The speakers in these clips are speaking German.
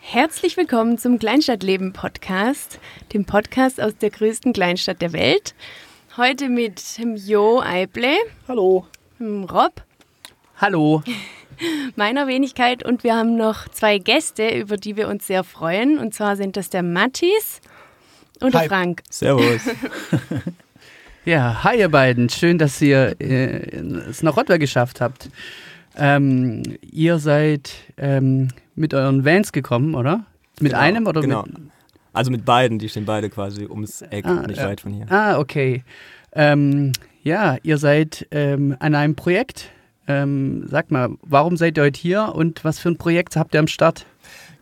Herzlich willkommen zum Kleinstadtleben Podcast, dem Podcast aus der größten Kleinstadt der Welt. Heute mit Jo Eible. Hallo. Rob. Hallo. Meiner Wenigkeit und wir haben noch zwei Gäste, über die wir uns sehr freuen. Und zwar sind das der Mattis und Hi. der Frank. Servus. Ja, hi ihr beiden. Schön, dass ihr äh, es nach Rottweil geschafft habt. Ähm, ihr seid ähm, mit euren Vans gekommen, oder? Mit Genau, einem oder genau. mit? Also mit beiden, die stehen beide quasi ums Eck, Ah, nicht ja. weit von hier. Ah, okay. Ähm, ja, ihr seid ähm, an einem Projekt. Ähm, sag mal, warum seid ihr heute hier und was für ein Projekt habt ihr am Start?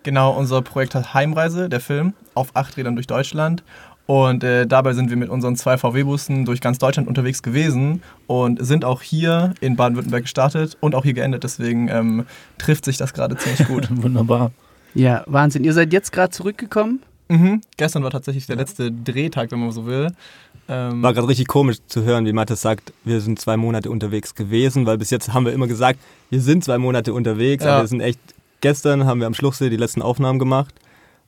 Genau, unser Projekt hat Heimreise, der Film, auf acht Rädern durch Deutschland. Und äh, dabei sind wir mit unseren zwei VW-Bussen durch ganz Deutschland unterwegs gewesen und sind auch hier in Baden-Württemberg gestartet und auch hier geendet. Deswegen ähm, trifft sich das gerade ziemlich gut. Wunderbar. Ja, Wahnsinn. Ihr seid jetzt gerade zurückgekommen? mhm. Gestern war tatsächlich der letzte Drehtag, wenn man so will. Ähm, War gerade richtig komisch zu hören, wie Mathis sagt, wir sind zwei Monate unterwegs gewesen, weil bis jetzt haben wir immer gesagt, wir sind zwei Monate unterwegs, Ja. aber wir sind echt, gestern haben wir am Schluchsee die letzten Aufnahmen gemacht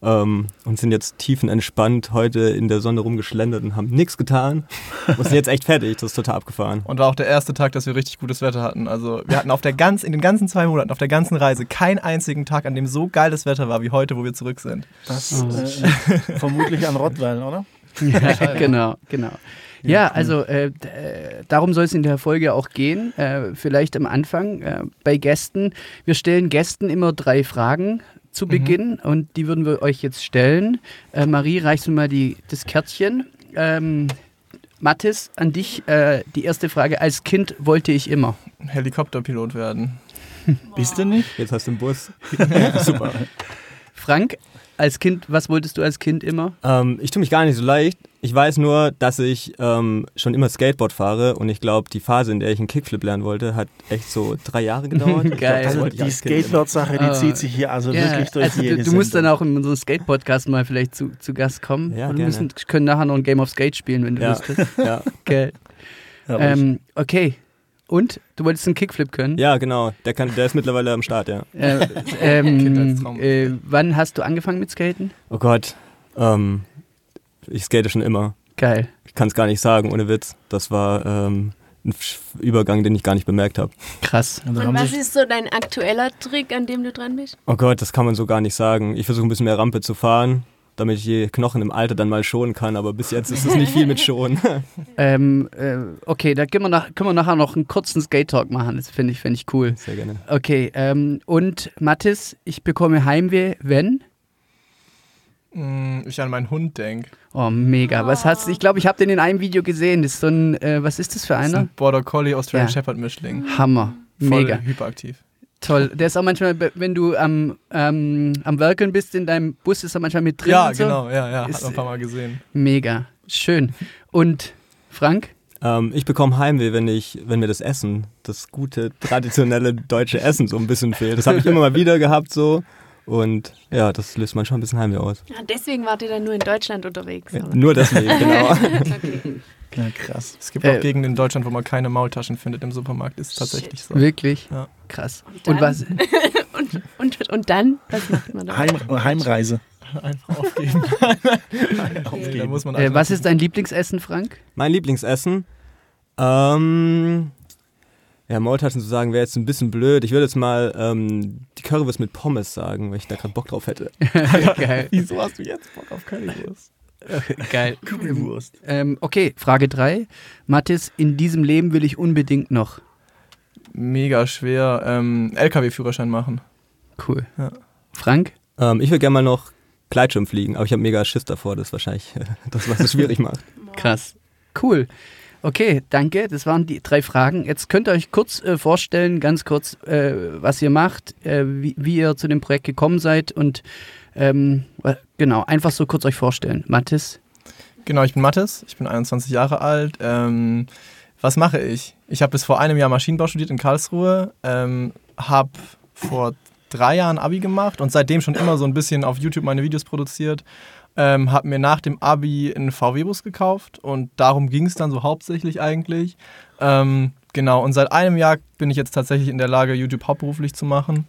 ähm, und sind jetzt tiefenentspannt heute in der Sonne rumgeschlendert und haben nichts getan und sind jetzt echt fertig, das ist total abgefahren. Und war auch der erste Tag, dass wir richtig gutes Wetter hatten. Also wir hatten auf der ganz, in den ganzen zwei Monaten, auf der ganzen Reise, keinen einzigen Tag, an dem so geiles Wetter war wie heute, wo wir zurück sind. Das Oh, äh, vermutlich an Rottweil, oder? Ja, genau, genau. Ja, also äh, äh, darum soll es in der Folge auch gehen. Äh, vielleicht am Anfang äh, bei Gästen. Wir stellen Gästen immer drei Fragen zu Beginn und die würden wir euch jetzt stellen. Äh, Marie, reichst du mal die, das Kärtchen? Ähm, Mathis, an dich äh, die erste Frage. Als Kind wollte ich immer. Helikopterpilot werden. Bist du nicht? Jetzt hast du einen Bus. Super. Frank, als Kind, was wolltest du als Kind immer? Ähm, ich tue mich gar nicht so leicht. Ich weiß nur, dass ich ähm, schon immer Skateboard fahre und ich glaube, die Phase, in der ich einen Kickflip lernen wollte, hat echt so drei Jahre gedauert. Glaub, Geil. das Also die. Skateboard-Sache, die Ah. zieht sich hier also Ja, wirklich durch also jede du, du musst dann auch in unserem Skate-Podcast mal vielleicht zu, zu Gast kommen. Ja, Und wir müssen, können nachher noch ein Game of Skate spielen, wenn du Ja. Lust hast. Ja. Geil. Herrlich. Ähm, okay. Und? Du wolltest einen Kickflip können? ja, genau. Der, kann, der ist mittlerweile am Start, ja. Äh, ähm, Kindheitstraum. äh, wann hast du angefangen mit Skaten? Oh Gott. Ähm, ich skate schon immer. Geil. Ich kann es gar nicht sagen, ohne Witz. Das war ähm, ein Übergang, den ich gar nicht bemerkt habe. Krass. Und da Und was ist so dein aktueller Trick, an dem du dran bist? Oh Gott, das kann man so gar nicht sagen. Ich versuche ein bisschen mehr Rampe zu fahren, damit ich die Knochen im Alter dann mal schonen kann. Aber bis jetzt ist es nicht viel mit schonen. Ähm, äh, okay, da können wir, nach, können wir nachher noch einen kurzen Skate-Talk machen. Das finde ich, find ich cool. Sehr gerne. Okay, ähm, und Mathis, ich bekomme Heimweh, wenn? Mm, Ich an meinen Hund denke. Oh, mega. Was hast du? Ich glaube, ich habe den in einem Video gesehen. Das ist so ein, äh, was ist das für Das ist einer? ein Border Collie Australian Ja. Shepherd Mischling. Hammer. Voll Mega. hyperaktiv. Toll. Der ist auch manchmal, wenn du am, ähm, am Werkeln bist in deinem Bus, ist er manchmal mit drin. Ja, und so. genau, ja, ja. Hat man ein paar Mal gesehen. Mega. Schön. Und Frank? Ähm, ich bekomme Heimweh, wenn, ich, wenn mir das Essen, das gute, traditionelle deutsche Essen so ein bisschen fehlt. Das habe ich immer mal wieder gehabt so. Und ja, das löst man schon ein bisschen Heimweh aus. Ah, deswegen wart ihr dann nur in Deutschland unterwegs. oder? Nur deswegen, genau. okay. Ja, krass. Es gibt Äh, auch Gegenden in Deutschland, wo man keine Maultaschen findet im Supermarkt. Ist tatsächlich so. Wirklich? Ja. Krass. dann? Und was? und, und, und dann? Was macht man da? Heim, Heimreise. Einfach aufgeben. Okay. da muss man Äh, was ist dein Lieblingsessen, Frank? Mein Lieblingsessen? Ähm, ja, Maultaschen zu sagen wäre jetzt ein bisschen blöd. Ich würde jetzt mal ähm, die Currywurst mit Pommes sagen, weil ich da gerade Bock drauf hätte. Geil. Wieso hast du jetzt Bock auf Currywurst? Geil. Currywurst. Ähm, okay, Frage 3. Mathis, in diesem Leben will ich unbedingt noch. Mega schwer. Ähm, LKW-Führerschein machen. Cool. Ja. Frank? Ähm, ich würde gerne mal noch Gleitschirm fliegen, aber ich habe mega Schiss davor. Das ist wahrscheinlich das, was es schwierig macht. Krass. Cool. Okay, danke. Das waren die drei Fragen. Jetzt könnt ihr euch kurz äh, vorstellen, ganz kurz, äh, was ihr macht, äh, wie, wie ihr zu dem Projekt gekommen seid und ähm, äh, genau, einfach so kurz euch vorstellen. Mathis? Genau, ich bin Mathis, ich bin 21 Jahre alt. Ähm, was mache ich? Ich habe bis vor einem Jahr Maschinenbau studiert in Karlsruhe, ähm, habe vor drei Jahren Abi gemacht und seitdem schon immer so ein bisschen auf YouTube meine Videos produziert Ähm, habe mir nach dem Abi einen VW-Bus gekauft und darum ging es dann so hauptsächlich eigentlich. Ähm, genau, und seit einem Jahr bin ich jetzt tatsächlich in der Lage, YouTube hauptberuflich zu machen.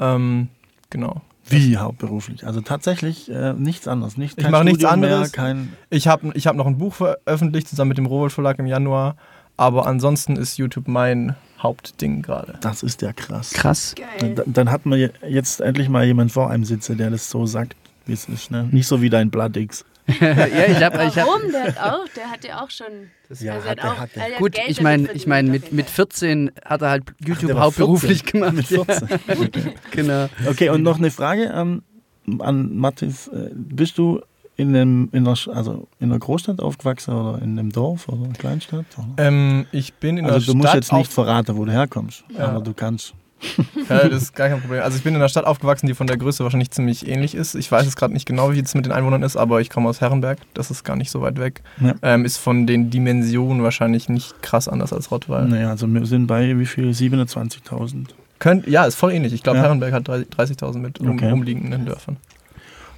Ähm, genau. Wie hauptberuflich? Also tatsächlich äh, nichts anderes. Nicht, Ich mache nichts mehr, anderes. kein, Ich habe ich hab noch ein Buch veröffentlicht, zusammen mit dem Rowold Verlag im Januar. Aber ansonsten ist YouTube mein Hauptding gerade. das ist ja krass. Krass. Geil. Dann, dann hat man je- jetzt endlich mal jemand vor einem sitze, der das so sagt, ist. Ne? Nicht so wie dein Bloodix. ja, ich habe ich hab, Warum? Der hat auch, der hatte auch schon. Ja, also hatte, auch, hatte. also er hat Gut, Geld ich meine, ich meine, auf mit, mit Fall. 14 hat er halt YouTube war hauptberuflich 14. gemacht. Mit Ja, 14. genau. Okay, und noch eine Frage ähm, an Mathis. Äh, Bist du in, einem, in, einer, also in einer Großstadt aufgewachsen oder in einem Dorf oder einer Kleinstadt? Oder? Ähm, ich bin in der Also du musst Stadt jetzt nicht verraten, wo du herkommst, Ja. aber du kannst. Ja, das ist gar kein Problem. Also ich bin in einer Stadt aufgewachsen, die von der Größe wahrscheinlich ziemlich ähnlich ist. Ich weiß jetzt gerade nicht genau, wie es mit den Einwohnern ist, aber ich komme aus Herrenberg. Das ist gar nicht so weit weg. Ja. Ähm, ist von den Dimensionen wahrscheinlich nicht krass anders als Rottweil. Naja, also wir sind bei wie viel? 27.000. Könnt, ja, ist voll ähnlich. Ich glaube, Ja. Herrenberg hat 30.000 mit um, Okay. umliegenden Dörfern.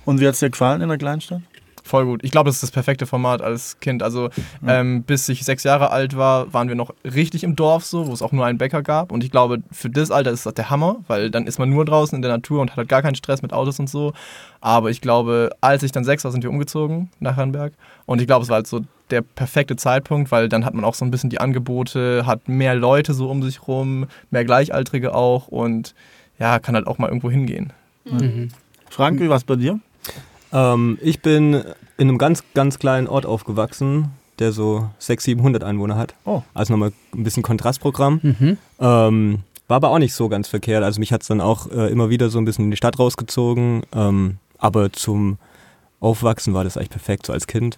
Und wie hat es dir gefallen in der Kleinstadt? Voll gut. Ich glaube, das ist das perfekte Format als Kind. Also Ja. ähm, bis ich sechs Jahre alt war, waren wir noch richtig im Dorf so, wo es auch nur einen Bäcker gab. Und ich glaube, für das Alter ist das der Hammer, weil dann ist man nur draußen in der Natur und hat halt gar keinen Stress mit Autos und so. Aber ich glaube, als ich dann sechs war, sind wir umgezogen nach Herrenberg. Und ich glaube, es war halt so der perfekte Zeitpunkt, weil dann hat man auch so ein bisschen die Angebote, hat mehr Leute so um sich rum, mehr Gleichaltrige auch und ja, kann halt auch mal irgendwo hingehen. Mhm. Frank, wie war es bei dir? Ähm, ich bin in einem ganz, ganz kleinen Ort aufgewachsen, der so 600, 700 Einwohner hat. Oh. Also nochmal ein bisschen Kontrastprogramm. Mhm. Ähm, war aber auch nicht so ganz verkehrt. Also mich hat es dann auch äh, immer wieder so ein bisschen in die Stadt rausgezogen. Ähm, aber zum Aufwachsen war das eigentlich perfekt, so als Kind.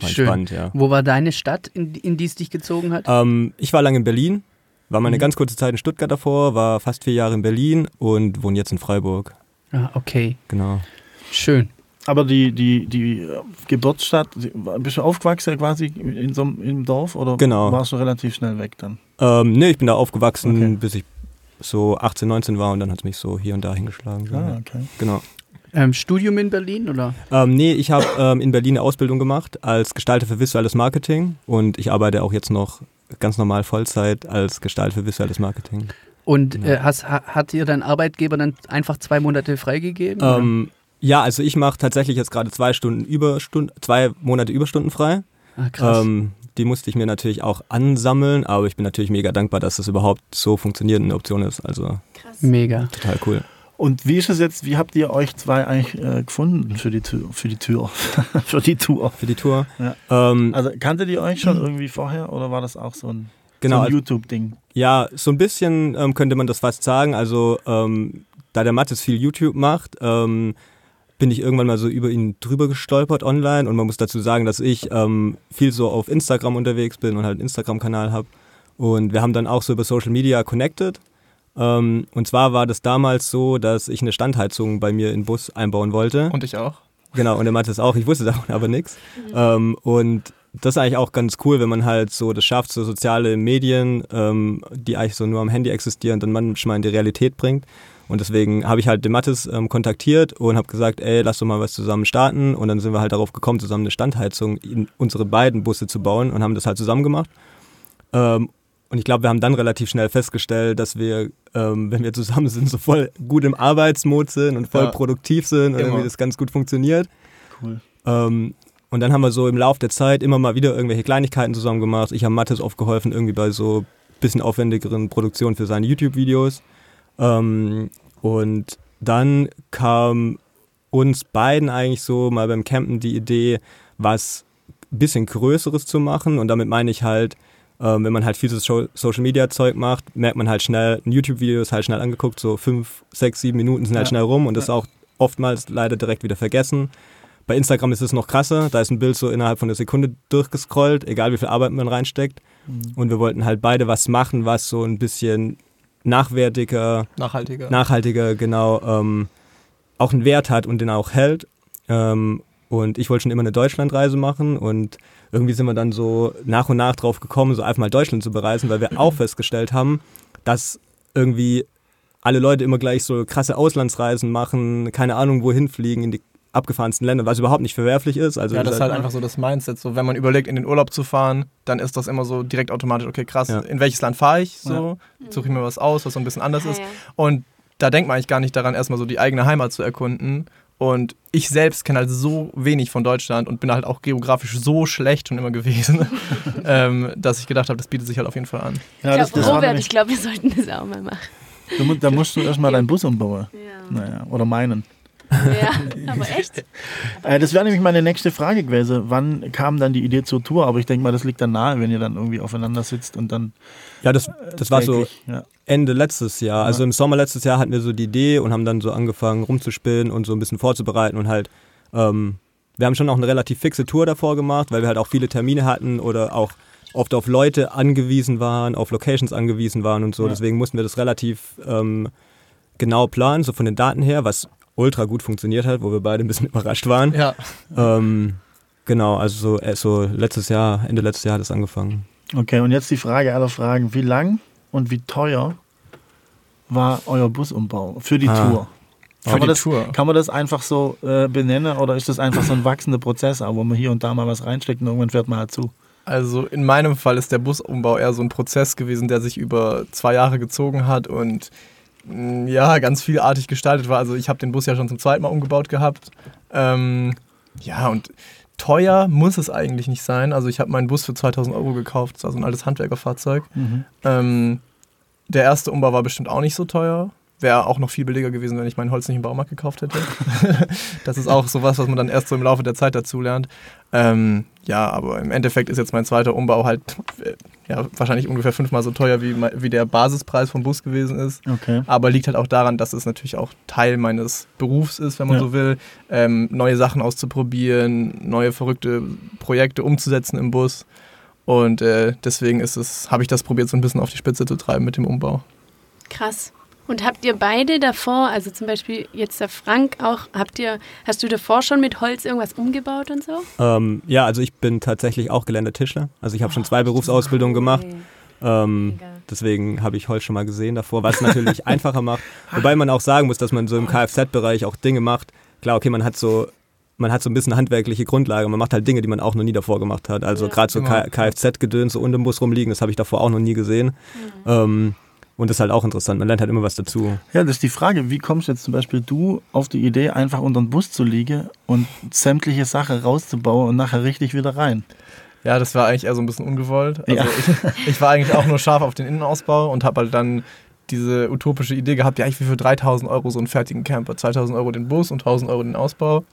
War Schön. spannend, ja. Wo war deine Stadt, in, in die es dich gezogen hat? Ähm, ich war lange in Berlin, war mal eine Mhm. ganz kurze Zeit in Stuttgart davor, war fast vier Jahre in Berlin und wohne jetzt in Freiburg. Ah, okay. Genau. Schön. Aber die, die, die äh, Geburtsstadt, bist du aufgewachsen quasi in so einem im Dorf oder Genau. warst du relativ schnell weg dann? Ähm, nee, ich bin da aufgewachsen, Okay. bis ich so 18, 19 war und dann hat es mich so hier und da hingeschlagen. Ah, ja. okay. Genau. Ähm, Studium in Berlin oder? Ähm, nee, ich habe ähm, in Berlin eine Ausbildung gemacht als Gestalter für visuelles Marketing und ich arbeite auch jetzt noch ganz normal Vollzeit als Gestalter für visuelles Marketing. Und Genau. äh, hast, ha, hat dir dein Arbeitgeber dann einfach zwei Monate freigegeben? oder? Ähm, ja, also ich mache tatsächlich jetzt gerade zwei Stunden Überstunden, zwei Monate Überstunden frei. ah, krass. Ähm, die musste ich mir natürlich auch ansammeln, aber ich bin natürlich mega dankbar, dass das überhaupt so funktioniert und eine Option ist. Also Krass. Mega. total cool. Und wie ist es jetzt, wie habt ihr euch zwei eigentlich äh, gefunden für die Tür? Für die Tür. für die Tour. Für die Tour. Ja. Ähm, Also kanntet ihr euch schon irgendwie vorher oder war das auch so ein, genau, so ein also- YouTube-Ding? Ja, so ein bisschen ähm, könnte man das fast sagen. Also, ähm, da der Mattes viel YouTube macht, ähm, bin ich irgendwann mal so über ihn drüber gestolpert online. Und man muss dazu sagen, dass ich ähm, viel so auf Instagram unterwegs bin und halt einen Instagram-Kanal habe. Und wir haben dann auch so über Social Media connected. Ähm, und zwar war das damals so, dass ich eine Standheizung bei mir in den Bus einbauen wollte. Und ich auch. Genau, und der Mattes auch. Ich wusste davon aber nichts. Ähm, und das ist eigentlich auch ganz cool, wenn man halt so das schafft, so soziale Medien, ähm, die eigentlich so nur am Handy existieren, dann manchmal in die Realität bringt. Und deswegen habe ich halt den Mattes ähm, kontaktiert und habe gesagt, ey, lass doch mal was zusammen starten. Und dann sind wir halt darauf gekommen, zusammen eine Standheizung in unsere beiden Busse zu bauen und haben das halt zusammen gemacht. Ähm, und ich glaube, wir haben dann relativ schnell festgestellt, dass wir, ähm, wenn wir zusammen sind, so voll gut im Arbeitsmod sind und voll Ja. produktiv sind und Immer. irgendwie das ganz gut funktioniert. Cool. Ähm, und dann haben wir so im Laufe der Zeit immer mal wieder irgendwelche Kleinigkeiten zusammen gemacht. Ich habe Mattes oft geholfen, irgendwie bei so bisschen aufwendigeren Produktionen für seine YouTube-Videos. Ähm, und dann kam uns beiden eigentlich so mal beim Campen die Idee, was ein bisschen Größeres zu machen. Und damit meine ich halt, ähm, wenn man halt viel so Scho- Social-Media-Zeug macht, merkt man halt schnell, ein YouTube-Video ist halt schnell angeguckt, so fünf, sechs, sieben Minuten sind halt Ja. schnell rum und das ist auch oftmals leider direkt wieder vergessen. Bei Instagram ist es noch krasser, da ist ein Bild so innerhalb von einer Sekunde durchgescrollt, egal wie viel Arbeit man reinsteckt. Und wir wollten halt beide was machen, was so ein bisschen nachwertiger, Nachhaltiger. nachhaltiger, genau, ähm, auch einen Wert hat und den auch hält. Ähm, und ich wollte schon immer eine Deutschlandreise machen und irgendwie sind wir dann so nach und nach drauf gekommen, so einfach mal Deutschland zu bereisen, weil wir auch festgestellt haben, dass irgendwie alle Leute immer gleich so krasse Auslandsreisen machen, keine Ahnung wohin fliegen, in die abgefahrensten Ländern, was überhaupt nicht verwerflich ist. Also ja, das ist halt einfach so das Mindset. So, wenn man überlegt, in den Urlaub zu fahren, dann ist das immer so direkt automatisch, okay, krass, ja. in welches Land fahre ich? So, ja. suche ich mir was aus, was so ein bisschen anders ja, ist. Und da denkt man eigentlich gar nicht daran, erstmal so die eigene Heimat zu erkunden. Und ich selbst kenne halt so wenig von Deutschland und bin halt auch geografisch so schlecht schon immer gewesen, ähm, dass ich gedacht habe, das bietet sich halt auf jeden Fall an. Ja, ich glaube, Robert, ich glaube, wir sollten das auch mal machen. Da musst du erstmal deinen Bus umbauen. Ja. Naja, oder meinen. Ja, aber echt? Äh, das wäre nämlich meine nächste Frage gewesen. Wann kam dann die Idee zur Tour? Aber ich denke mal, das liegt dann nahe, wenn ihr dann irgendwie aufeinander sitzt und dann. Ja, das, das war so ich, ja. Ende letztes Jahr. Also im Sommer letztes Jahr hatten wir so die Idee und haben dann so angefangen rumzuspinnen und so ein bisschen vorzubereiten und halt. Ähm, wir haben schon auch eine relativ fixe Tour davor gemacht, weil wir halt auch viele Termine hatten oder auch oft auf Leute angewiesen waren, auf Locations angewiesen waren und so. Ja. Deswegen mussten wir das relativ ähm, genau planen, so von den Daten her, was ultra gut funktioniert hat, wo wir beide ein bisschen überrascht waren. Ja. Ähm, genau, also so, äh, so letztes Jahr, Ende letztes Jahr hat es angefangen. Okay, und jetzt die Frage aller Fragen. Wie lang und wie teuer war euer Busumbau für die ah. Tour? Kann man, das, Tour. kann man das einfach so äh, benennen oder ist das einfach so ein wachsender Prozess, wo man hier und da mal was reinsteckt und irgendwann fährt man halt zu? Also in meinem Fall ist der Busumbau eher so ein Prozess gewesen, der sich über zwei Jahre gezogen hat und ja, ganz vielartig gestaltet war. Also ich habe den Bus ja schon zum zweiten Mal umgebaut gehabt. Ähm, ja, und teuer muss es eigentlich nicht sein. Also ich habe meinen Bus für 2000 Euro gekauft. Das war so ein altes Handwerkerfahrzeug. Mhm. Ähm, der erste Umbau war bestimmt auch nicht so teuer. Wäre auch noch viel billiger gewesen, wenn ich mein Holz nicht im Baumarkt gekauft hätte. das ist auch sowas, was man dann erst so im Laufe der Zeit dazu lernt. Ähm, ja, aber im Endeffekt ist jetzt mein zweiter Umbau halt äh, ja, wahrscheinlich ungefähr fünfmal so teuer, wie, wie der Basispreis vom Bus gewesen ist. Okay. Aber liegt halt auch daran, dass es natürlich auch Teil meines Berufs ist, wenn man ja. so will, ähm, neue Sachen auszuprobieren, neue verrückte Projekte umzusetzen im Bus. Und äh, deswegen ist es, habe ich das probiert, so ein bisschen auf die Spitze zu treiben mit dem Umbau. Krass. Und habt ihr beide davor, also zum Beispiel jetzt der Frank auch, habt ihr, hast du davor schon mit Holz irgendwas umgebaut und so? Ähm, ja, also ich bin tatsächlich auch gelernter Tischler. Also ich habe oh, schon zwei Berufsausbildungen gemacht. Ähm, deswegen habe ich Holz schon mal gesehen davor, was es natürlich einfacher macht. Wobei man auch sagen muss, dass man so im Kfz-Bereich auch Dinge macht. Klar, okay, man hat so man hat so ein bisschen handwerkliche Grundlage. Man macht halt Dinge, die man auch noch nie davor gemacht hat. Also ja, gerade so genau. Kfz-Gedöns so unter dem Bus rumliegen, das habe ich davor auch noch nie gesehen. Mhm. Ähm, und das ist halt auch interessant. Man lernt halt immer was dazu. Ja, das ist die Frage. Wie kommst jetzt zum Beispiel du auf die Idee, einfach unter den Bus zu liegen und sämtliche Sachen rauszubauen und nachher richtig wieder rein? Ja, das war eigentlich eher so ein bisschen ungewollt. Also ja. ich, ich, war eigentlich auch nur scharf auf den Innenausbau und habe halt dann diese utopische Idee gehabt, ja, ich will für 3000 Euro so einen fertigen Camper, 2000 Euro den Bus und 1000 Euro den Ausbau.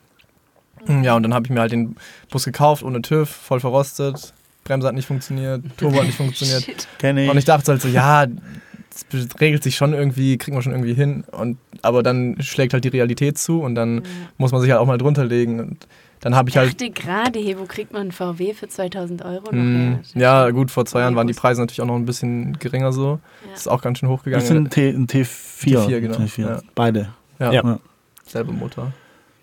Ja, und dann habe ich mir halt den Bus gekauft, ohne TÜV, voll verrostet, Bremse hat nicht funktioniert, Turbo hat nicht funktioniert. Und ich dachte halt so, ja, das regelt sich schon irgendwie, kriegen wir schon irgendwie hin. Und, aber dann schlägt halt die Realität zu und dann mhm. muss man sich halt auch mal drunter legen. Und dann habe ich halt. Ich dachte gerade, hey, wo kriegt man einen VW für 2000 Euro noch mm, Ja, gut, vor zwei Jahren waren die Preise natürlich auch noch ein bisschen geringer so. Ja. Das ist auch ganz schön hochgegangen. Das sind ein, T, ein T4. T4, genau. T4. Ja. Beide. Ja. ja. Selbe Motor.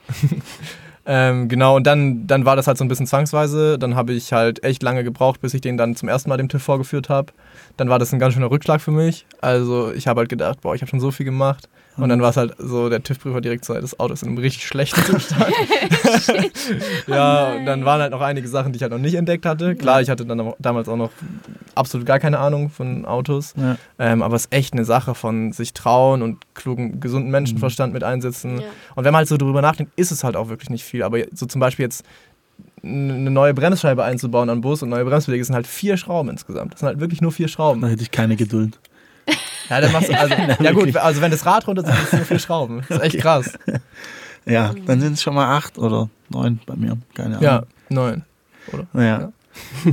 ähm, genau, und dann, dann war das halt so ein bisschen zwangsweise. Dann habe ich halt echt lange gebraucht, bis ich den dann zum ersten Mal dem TÜV vorgeführt habe dann war das ein ganz schöner Rückschlag für mich. Also ich habe halt gedacht, boah, ich habe schon so viel gemacht. Und dann war es halt so, der TÜV-Prüfer direkt so, das Auto ist in einem richtig schlechten Zustand. ja, und dann waren halt noch einige Sachen, die ich halt noch nicht entdeckt hatte. Klar, ich hatte dann damals auch noch absolut gar keine Ahnung von Autos. Ja. Ähm, aber es ist echt eine Sache von sich trauen und klugen, gesunden Menschenverstand mhm. mit einsetzen. Ja. Und wenn man halt so drüber nachdenkt, ist es halt auch wirklich nicht viel. Aber so zum Beispiel jetzt eine neue Bremsscheibe einzubauen am Bus und neue Bremsbeläge sind halt vier Schrauben insgesamt. Das sind halt wirklich nur vier Schrauben. Da hätte ich keine Geduld. Ja, dann machst du, also, ja gut, also wenn das Rad runter sind, sind es nur vier Schrauben. Das ist echt krass. Ja, dann sind es schon mal acht oder neun bei mir. Keine Ahnung. Ja, neun. Oder? Naja. Ja.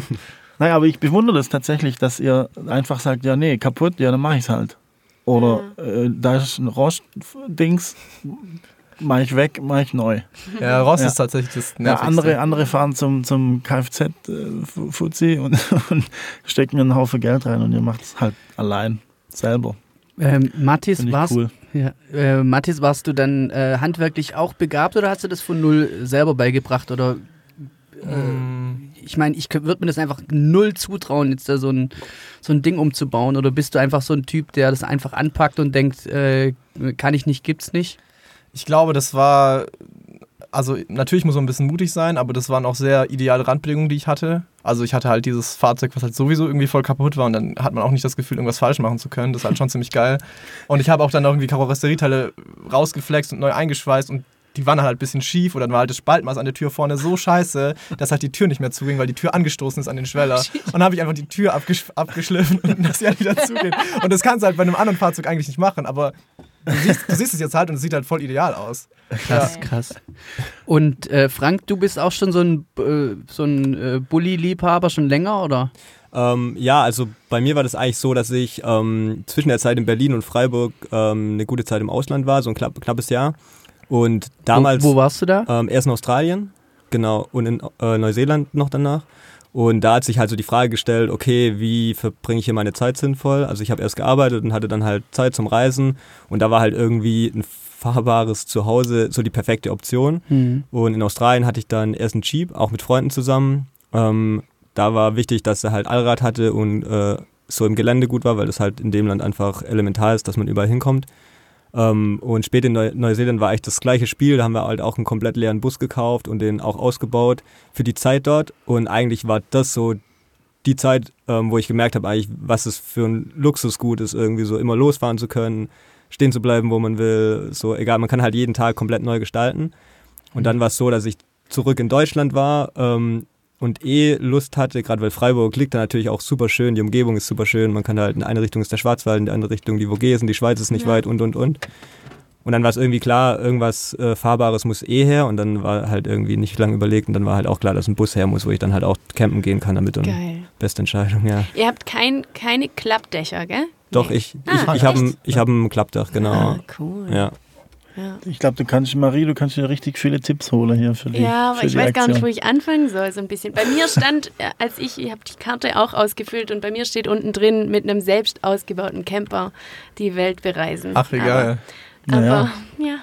naja, aber ich bewundere das tatsächlich, dass ihr einfach sagt, ja, nee, kaputt, ja, dann mache ich es halt. Oder ja. äh, da ist ein Rost-Dings, mache ich weg, mache ich neu. Ja, Rost ja. ist tatsächlich das Nervigste. Ja, andere, andere fahren zum, zum Kfz-Fuzzi äh, und, und stecken einen Haufen Geld rein und ihr macht es halt allein, selber. Ähm, Mathis, warst, cool. ja, äh, Mathis, warst du dann äh, handwerklich auch begabt oder hast du das von null selber beigebracht? Oder äh, mm. ich meine, ich würde mir das einfach null zutrauen, jetzt da so ein, so ein Ding umzubauen. Oder bist du einfach so ein Typ, der das einfach anpackt und denkt, äh, kann ich nicht, gibt's nicht? Ich glaube, das war also natürlich muss man ein bisschen mutig sein, aber das waren auch sehr ideale Randbedingungen, die ich hatte. Also ich hatte halt dieses Fahrzeug, was halt sowieso irgendwie voll kaputt war und dann hat man auch nicht das Gefühl, irgendwas falsch machen zu können. Das ist halt schon ziemlich geil. Und ich habe auch dann irgendwie Karosserieteile rausgeflext und neu eingeschweißt und die waren halt ein bisschen schief oder dann war halt das Spaltmaß an der Tür vorne so scheiße, dass halt die Tür nicht mehr zuging, weil die Tür angestoßen ist an den Schweller. Und dann habe ich einfach die Tür abgesch abgeschliffen und dass sie halt wieder zugeht. Und das kannst du halt bei einem anderen Fahrzeug eigentlich nicht machen, aber du siehst, du siehst es jetzt halt und es sieht halt voll ideal aus. Krass, ja. krass. Und äh, Frank, du bist auch schon so ein, äh, so ein äh, Bulli-Liebhaber schon länger, oder? Ähm, ja, also bei mir war das eigentlich so, dass ich ähm, zwischen der Zeit in Berlin und Freiburg ähm, eine gute Zeit im Ausland war, so ein knapp, knappes Jahr. Und damals. Wo, wo warst du da? Ähm, erst in Australien, genau, und in äh, Neuseeland noch danach. Und da hat sich halt so die Frage gestellt, okay, wie verbringe ich hier meine Zeit sinnvoll? Also ich habe erst gearbeitet und hatte dann halt Zeit zum Reisen und da war halt irgendwie ein fahrbares Zuhause so die perfekte Option. Mhm. Und in Australien hatte ich dann erst einen Jeep, auch mit Freunden zusammen. Ähm, da war wichtig, dass er halt Allrad hatte und äh, so im Gelände gut war, weil das halt in dem Land einfach elementar ist, dass man überall hinkommt. Ähm, und später in Neu Neuseeland war eigentlich das gleiche Spiel. Da haben wir halt auch einen komplett leeren Bus gekauft und den auch ausgebaut für die Zeit dort. Und eigentlich war das so die Zeit, ähm, wo ich gemerkt habe, eigentlich, was es für ein Luxusgut ist, irgendwie so immer losfahren zu können, stehen zu bleiben, wo man will. So egal, man kann halt jeden Tag komplett neu gestalten. Und dann war es so, dass ich zurück in Deutschland war ähm, und eh Lust hatte, gerade weil Freiburg liegt da natürlich auch super schön, die Umgebung ist super schön, man kann halt in eine Richtung ist der Schwarzwald, in die andere Richtung die Vogesen, die Schweiz ist nicht ja. weit und und und. Und dann war es irgendwie klar, irgendwas äh, Fahrbares muss eh her und dann war halt irgendwie nicht lange überlegt und dann war halt auch klar, dass ein Bus her muss, wo ich dann halt auch campen gehen kann damit. Und Geil. Beste Entscheidung, ja. Ihr habt kein, keine Klappdächer, gell? Doch, nee. ich, ich, ah, ich habe ein, hab ein Klappdach, genau. Ah, cool. Ja. Ja. Ich glaube, du kannst, Marie, du kannst dir richtig viele Tipps holen hier für die Ja, aber ich weiß Aktion. gar nicht, wo ich anfangen soll, so ein bisschen. Bei mir stand, äh, als ich, ich habe die Karte auch ausgefüllt und bei mir steht unten drin, mit einem selbst ausgebauten Camper die Welt bereisen. Ach, geil. Aber, naja. ja.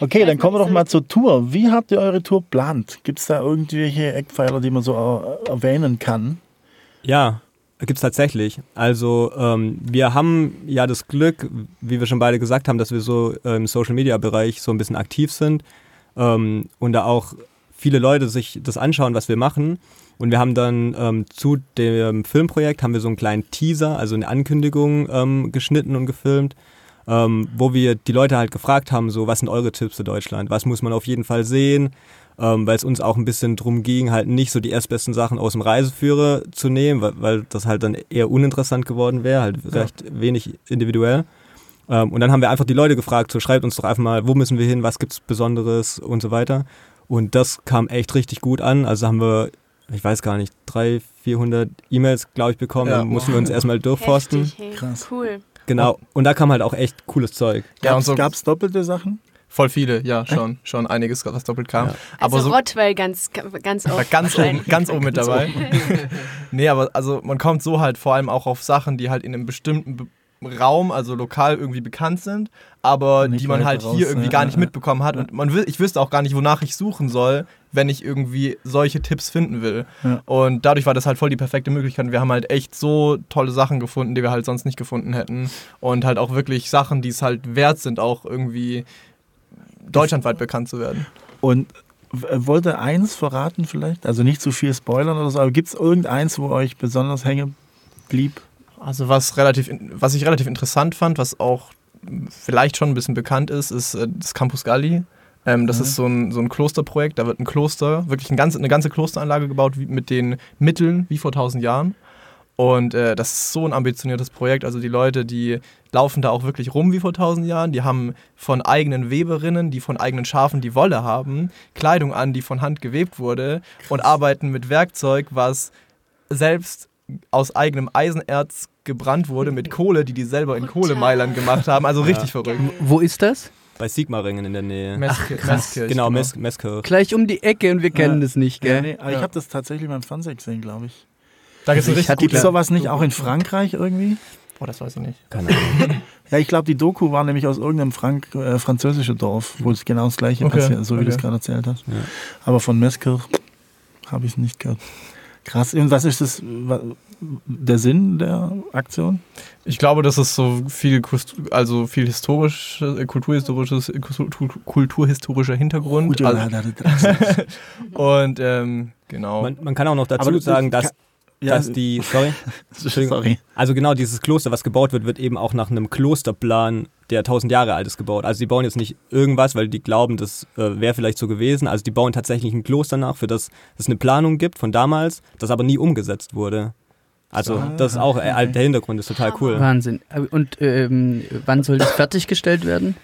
Okay, dann kommen wir doch mal zur Tour. Wie habt ihr eure Tour geplant? Gibt es da irgendwelche Eckpfeiler, die man so erwähnen kann? Ja, Gibt es tatsächlich. Also ähm, wir haben ja das Glück, wie wir schon beide gesagt haben, dass wir so im Social-Media-Bereich so ein bisschen aktiv sind ähm, und da auch viele Leute sich das anschauen, was wir machen. Und wir haben dann ähm, zu dem Filmprojekt haben wir so einen kleinen Teaser, also eine Ankündigung ähm, geschnitten und gefilmt, ähm, wo wir die Leute halt gefragt haben, so was sind eure Tipps für Deutschland? Was muss man auf jeden Fall sehen? Ähm, weil es uns auch ein bisschen drum ging, halt nicht so die erstbesten Sachen aus dem Reiseführer zu nehmen, weil, weil das halt dann eher uninteressant geworden wäre, halt ja. recht wenig individuell. Ähm, und dann haben wir einfach die Leute gefragt, so schreibt uns doch einfach mal, wo müssen wir hin, was gibt's Besonderes und so weiter. Und das kam echt richtig gut an. Also haben wir, ich weiß gar nicht, 300, 400 E-Mails, glaube ich, bekommen. Ja, dann mussten wir uns erstmal durchforsten. Heftig, hey. Krass. Cool. Genau. Und da kam halt auch echt cooles Zeug. Ja, und so gab es doppelte Sachen? Voll viele, ja, schon. Schon einiges, was doppelt kam. Ja. Aber also so, Rottweil ganz, ganz oben. Ganz oben, ganz oben mit dabei. nee, aber also man kommt so halt vor allem auch auf Sachen, die halt in einem bestimmten Raum, also lokal irgendwie bekannt sind, aber die man halt raus, hier irgendwie ja, gar nicht ja, mitbekommen hat. Und man will, ich wüsste auch gar nicht, wonach ich suchen soll, wenn ich irgendwie solche Tipps finden will. Und dadurch war das halt voll die perfekte Möglichkeit. Wir haben halt echt so tolle Sachen gefunden, die wir halt sonst nicht gefunden hätten. Und halt auch wirklich Sachen, die es halt wert sind, auch irgendwie deutschlandweit bekannt zu werden. Und wollte eins verraten vielleicht? Also nicht zu viel spoilern oder so, aber gibt es irgendeins, wo euch besonders hängen blieb? Also was, relativ, was ich relativ interessant fand, was auch vielleicht schon ein bisschen bekannt ist, ist äh, das Campus Galli. Ähm, das mhm. ist so ein, so ein Klosterprojekt, da wird ein Kloster, wirklich ein ganz, eine ganze Klosteranlage gebaut mit den Mitteln wie vor tausend Jahren. Und äh, das ist so ein ambitioniertes Projekt. Also die Leute, die laufen da auch wirklich rum wie vor tausend Jahren. Die haben von eigenen Weberinnen, die von eigenen Schafen die Wolle haben, Kleidung an, die von Hand gewebt wurde Krass. und arbeiten mit Werkzeug, was selbst aus eigenem Eisenerz gebrannt wurde, mit Kohle, die die selber in Kohlemeilern gemacht haben. Also richtig ja. verrückt. Wo ist das? Bei Sigmaringen in der Nähe. Meske, Ach, Meskirch, genau, genau. Meskirch. Gleich um die Ecke und wir kennen ja. das nicht, gell? Ja, nee, aber ich habe das tatsächlich beim Fernsehen gesehen, glaube ich. Da gibt es Gibt es sowas nicht auch in Frankreich irgendwie? Oh, das weiß ich nicht. Keine Ahnung. ja, ich glaube, die Doku war nämlich aus irgendeinem Frank äh, französischen Dorf, wo es genau das gleiche okay. passiert, so wie okay. du es gerade erzählt hast. Ja. Aber von Meskirch habe ich es nicht gehört. Krass. Und was ist das, der Sinn der Aktion? Ich glaube, das ist so viel, also viel historisch, kulturhistorisches, kulturhistorischer Hintergrund. Also, und ähm, genau. Man, man, kann auch noch dazu sagen, dass ja, dass die, sorry, sorry. Also genau dieses Kloster, was gebaut wird, wird eben auch nach einem Klosterplan, der tausend Jahre alt ist, gebaut. Also die bauen jetzt nicht irgendwas, weil die glauben, das äh, wäre vielleicht so gewesen. Also die bauen tatsächlich ein Kloster nach, für das es eine Planung gibt von damals, das aber nie umgesetzt wurde. Also ah, das ist auch äh, der Hintergrund, ist total cool. Wahnsinn. Und ähm, wann soll das fertiggestellt werden?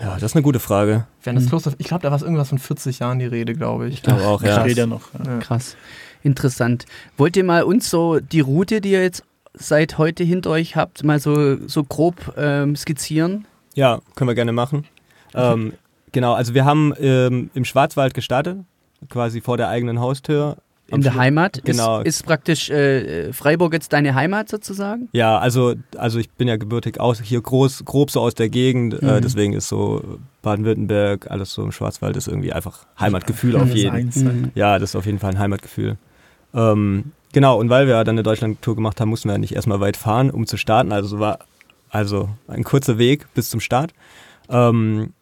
Ja, das ist eine gute Frage. Während das Kloster, ich glaube, da war es irgendwas von 40 Jahren die Rede, glaube ich. Ich glaube auch, ja. Krass. noch. Ja. Krass. Interessant. Wollt ihr mal uns so die Route, die ihr jetzt seit heute hinter euch habt, mal so, so grob ähm, skizzieren? Ja, können wir gerne machen. Ähm, genau, also wir haben ähm, im Schwarzwald gestartet, quasi vor der eigenen Haustür. In der Heimat? Genau. Ist, ist praktisch äh, Freiburg jetzt deine Heimat sozusagen? Ja, also, also ich bin ja gebürtig aus, hier groß, grob so aus der Gegend, äh, mhm. äh, deswegen ist so Baden-Württemberg, alles so im Schwarzwald ist irgendwie einfach Heimatgefühl auf jeden Fall. Ja, das ist auf jeden Fall ein Heimatgefühl. Ähm, genau, und weil wir dann eine Deutschland-Tour gemacht haben, mussten wir ja nicht erstmal weit fahren, um zu starten. Also war also ein kurzer Weg bis zum Start. Ähm,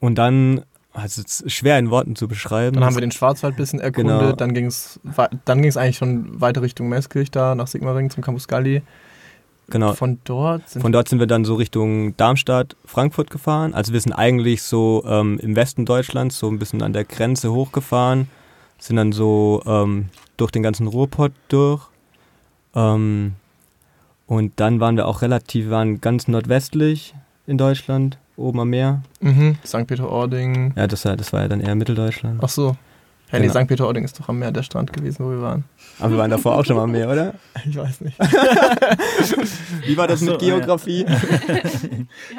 und dann, also es ist schwer in Worten zu beschreiben. Dann haben wir den Schwarzwald ein bisschen erkundet, genau. dann ging es dann ging's eigentlich schon weiter Richtung Meßkirch da, nach Sigmaringen zum Campus Galli. Genau. Von dort sind, Von dort sind wir dann so Richtung Darmstadt, Frankfurt gefahren. Also wir sind eigentlich so ähm, im Westen Deutschlands, so ein bisschen an der Grenze hochgefahren. Sind dann so ähm, durch den ganzen Ruhrpott durch. Ähm, und dann waren wir auch relativ, waren ganz nordwestlich in Deutschland, oben am Meer. Mhm. St. Peter-Ording. Ja, das, das war ja dann eher Mitteldeutschland. Ach so. Ja, genau. nee, St. Peter-Ording ist doch am Meer der Strand gewesen, wo wir waren. Aber wir waren davor auch schon mal am Meer, oder? Ich weiß nicht. Wie war das so, mit Geografie?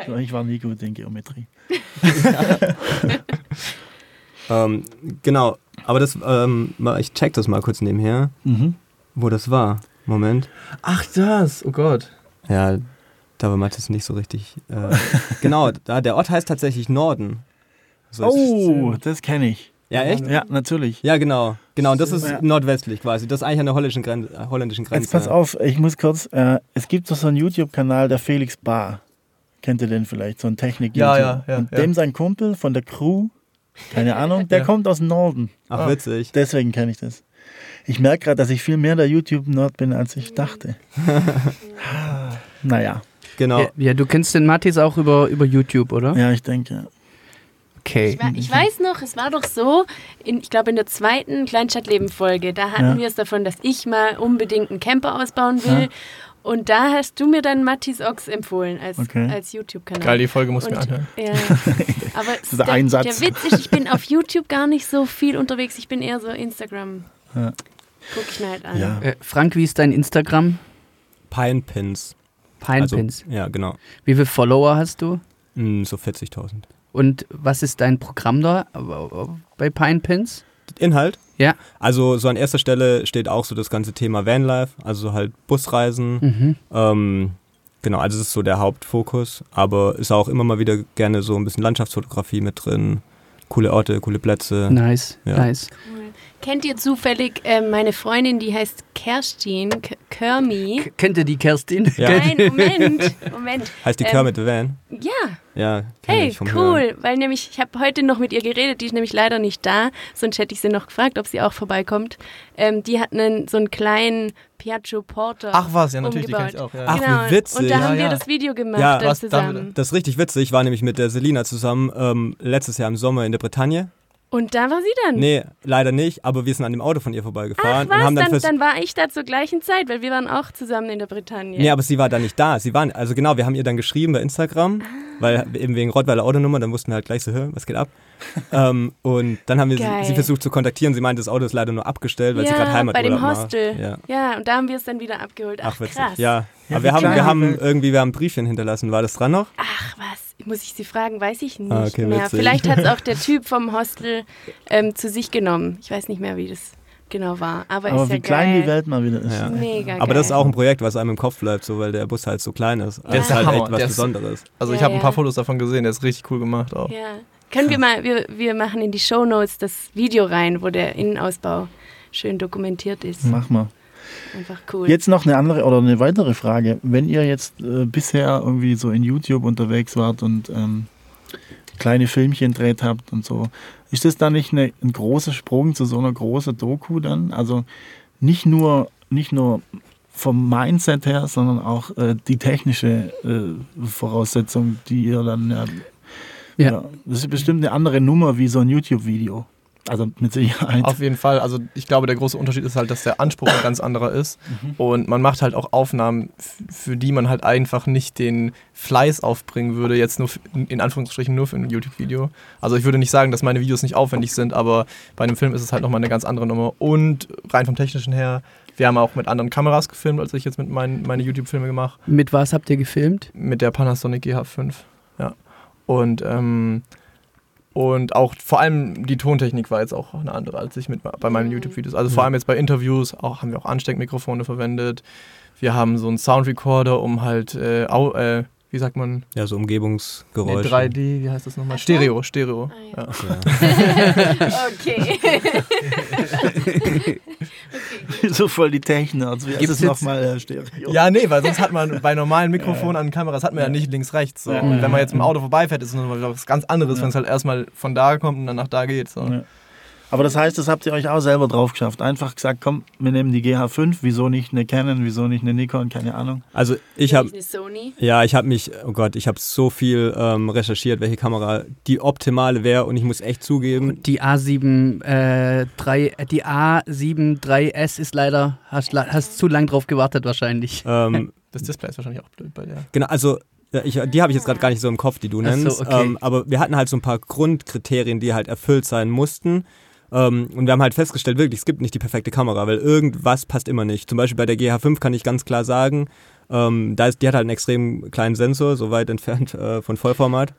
Ja. ich war nie gut in Geometrie. ähm, genau, aber das, ähm, ich check das mal kurz nebenher, mhm. wo das war. Moment. Ach, das, oh Gott. Ja, da war Mathis nicht so richtig. Äh, genau, da, der Ort heißt tatsächlich Norden. So oh, das kenne ich. Ja, echt? Ja, natürlich. Ja, genau. Genau, und das ist ja. nordwestlich quasi. Das ist eigentlich an der holländischen, äh, holländischen Grenze. Jetzt pass auf, ich muss kurz, äh, es gibt doch so einen YouTube-Kanal, der Felix Bar. Kennt ihr den vielleicht? So ein technik -YouTube. Ja, ja, ja. Und dem sein Kumpel von der Crew, keine Ahnung, der ja. kommt aus Norden. Ach, ah, witzig. Deswegen kenne ich das. Ich merke gerade, dass ich viel mehr der YouTube-Nerd bin, als ich dachte. naja. Genau. Ja, ja, du kennst den Mathis auch über, über YouTube, oder? Ja, ich denke. Okay. Ich, ich, weiß noch, es war doch so, in, ich glaube in der zweiten Kleinstadtleben-Folge, da hatten ja. wir es davon, dass ich mal unbedingt einen Camper ausbauen will. Ja. Und da hast du mir dann Mattis Ochs empfohlen als, okay. als YouTube-Kanal. Geil, die Folge muss mir anhören. Ja. Aber das ist der, ein Satz. der Witz ist, ich bin auf YouTube gar nicht so viel unterwegs. Ich bin eher so Instagram. Ja. Guck ich mir halt an. Ja. Äh, Frank, wie ist dein Instagram? Pinepins. Pinepins? Also, ja, genau. Wie viele Follower hast du? Mm, so 40.000. Und was ist dein Programm da bei Pinepins? Inhalt? Ja. Also so an erster Stelle steht auch so das ganze Thema Vanlife, also halt Busreisen. Mhm. Ähm, genau, also das ist so der Hauptfokus, aber ist auch immer mal wieder gerne so ein bisschen Landschaftsfotografie mit drin. Coole Orte, coole Plätze. Nice, ja. nice. Kennt ihr zufällig äh, meine Freundin, die heißt Kerstin Kermi? Kennt ihr die Kerstin? Ja. Nein, Moment, Moment. Heißt die ähm, Kermit the Van? Ja. Ja, Hey, cool, Hören. weil nämlich, ich habe heute noch mit ihr geredet, die ist nämlich leider nicht da, sonst hätte ich sie noch gefragt, ob sie auch vorbeikommt. Ähm, die hat einen, so einen kleinen Piaggio Porter Ach was, ja natürlich, umgebaut. die kenne ich auch. Ja. Ach, genau. wie witzig. Und da haben ja, wir das Video gemacht ja, was, zusammen. Das ist richtig witzig, ich war nämlich mit der Selina zusammen ähm, letztes Jahr im Sommer in der Bretagne und da war sie dann? Nee, leider nicht, aber wir sind an dem Auto von ihr vorbeigefahren. Ach, was? Und haben dann, dann, dann, war ich da zur gleichen Zeit, weil wir waren auch zusammen in der Bretagne. Nee, aber sie war da nicht da. Sie waren, also genau, wir haben ihr dann geschrieben bei Instagram, ah. weil eben wegen Rottweiler Autonummer, dann wussten wir halt gleich so, was geht ab? ähm, und dann haben wir sie, sie, versucht zu kontaktieren. Sie meinte, das Auto ist leider nur abgestellt, weil ja, sie gerade Heimaturlaub bei dem Hostel. Ja. ja, und da haben wir es dann wieder abgeholt. Ach, Ach krass. Ja, ja aber wir haben, wir haben irgendwie, wir haben ein Briefchen hinterlassen. War das dran noch? Ach, was? muss ich Sie fragen, weiß ich nicht ah, okay, mehr. Witzig. Vielleicht hat es auch der Typ vom Hostel ähm, zu sich genommen. Ich weiß nicht mehr, wie das genau war. Aber, Aber ist wie ja klein geil. die Welt mal wieder ist. Ja. Mega Aber geil. das ist auch ein Projekt, was einem im Kopf bleibt, so weil der Bus halt so klein ist. Ja. Das ist halt echt was der Besonderes. Also ja, ich habe ein paar Fotos davon gesehen, der ist richtig cool gemacht auch. Ja. Können wir mal, wir, wir machen in die Show Notes das Video rein, wo der Innenausbau schön dokumentiert ist. Mach mal. Einfach cool. Jetzt noch eine andere oder eine weitere Frage. Wenn ihr jetzt äh, bisher irgendwie so in YouTube unterwegs wart und ähm, kleine Filmchen dreht habt und so, ist das dann nicht eine, ein großer Sprung zu so einer großen Doku dann? Also nicht nur, nicht nur vom Mindset her, sondern auch äh, die technische äh, Voraussetzung, die ihr dann ja, ja. ja. Das ist bestimmt eine andere Nummer wie so ein YouTube-Video. Also mit Sicherheit. Auf jeden Fall. Also ich glaube, der große Unterschied ist halt, dass der Anspruch ein ganz anderer ist. Mhm. Und man macht halt auch Aufnahmen, für die man halt einfach nicht den Fleiß aufbringen würde, jetzt nur in Anführungsstrichen nur für ein YouTube-Video. Also ich würde nicht sagen, dass meine Videos nicht aufwendig sind, aber bei einem Film ist es halt nochmal eine ganz andere Nummer. Und rein vom Technischen her, wir haben auch mit anderen Kameras gefilmt, als ich jetzt mit meinen meine YouTube-Filme gemacht. Mit was habt ihr gefilmt? Mit der Panasonic GH5. Und ähm, und auch vor allem die Tontechnik war jetzt auch eine andere als ich mit bei meinen mhm. YouTube-Videos. Also vor allem jetzt bei Interviews auch, haben wir auch Ansteckmikrofone verwendet. Wir haben so einen Soundrecorder, um halt äh, au, äh, wie sagt man? Ja, so Umgebungsgeräusche. Nee, 3D, wie heißt das nochmal? Stereo, Stereo. Ah, ja. Ja. okay. okay. so voll die Technik. Also wie ist es nochmal äh, Stereo? Ja, nee, weil sonst hat man bei normalen Mikrofonen an Kameras hat man ja nicht links, rechts. So. Und wenn man jetzt im Auto vorbeifährt, ist es was ganz anderes, wenn es halt erstmal von da kommt und dann nach da geht. So. Aber das heißt, das habt ihr euch auch selber drauf geschafft. Einfach gesagt, komm, wir nehmen die GH5, wieso nicht eine Canon, wieso nicht eine Nikon, keine Ahnung. Also ich habe Ja, ich habe mich, oh Gott, ich habe so viel ähm, recherchiert, welche Kamera die optimale wäre und ich muss echt zugeben. Die A7 äh, 3, die A7 3S ist leider, hast, hast zu lang drauf gewartet wahrscheinlich. Ähm, das Display ist wahrscheinlich auch blöd bei der. Genau, also ich, die habe ich jetzt gerade gar nicht so im Kopf, die du nennst. So, okay. ähm, aber wir hatten halt so ein paar Grundkriterien, die halt erfüllt sein mussten. Ähm, und wir haben halt festgestellt, wirklich, es gibt nicht die perfekte Kamera, weil irgendwas passt immer nicht. Zum Beispiel bei der GH5 kann ich ganz klar sagen, ähm, da ist, die hat halt einen extrem kleinen Sensor, so weit entfernt äh, von Vollformat.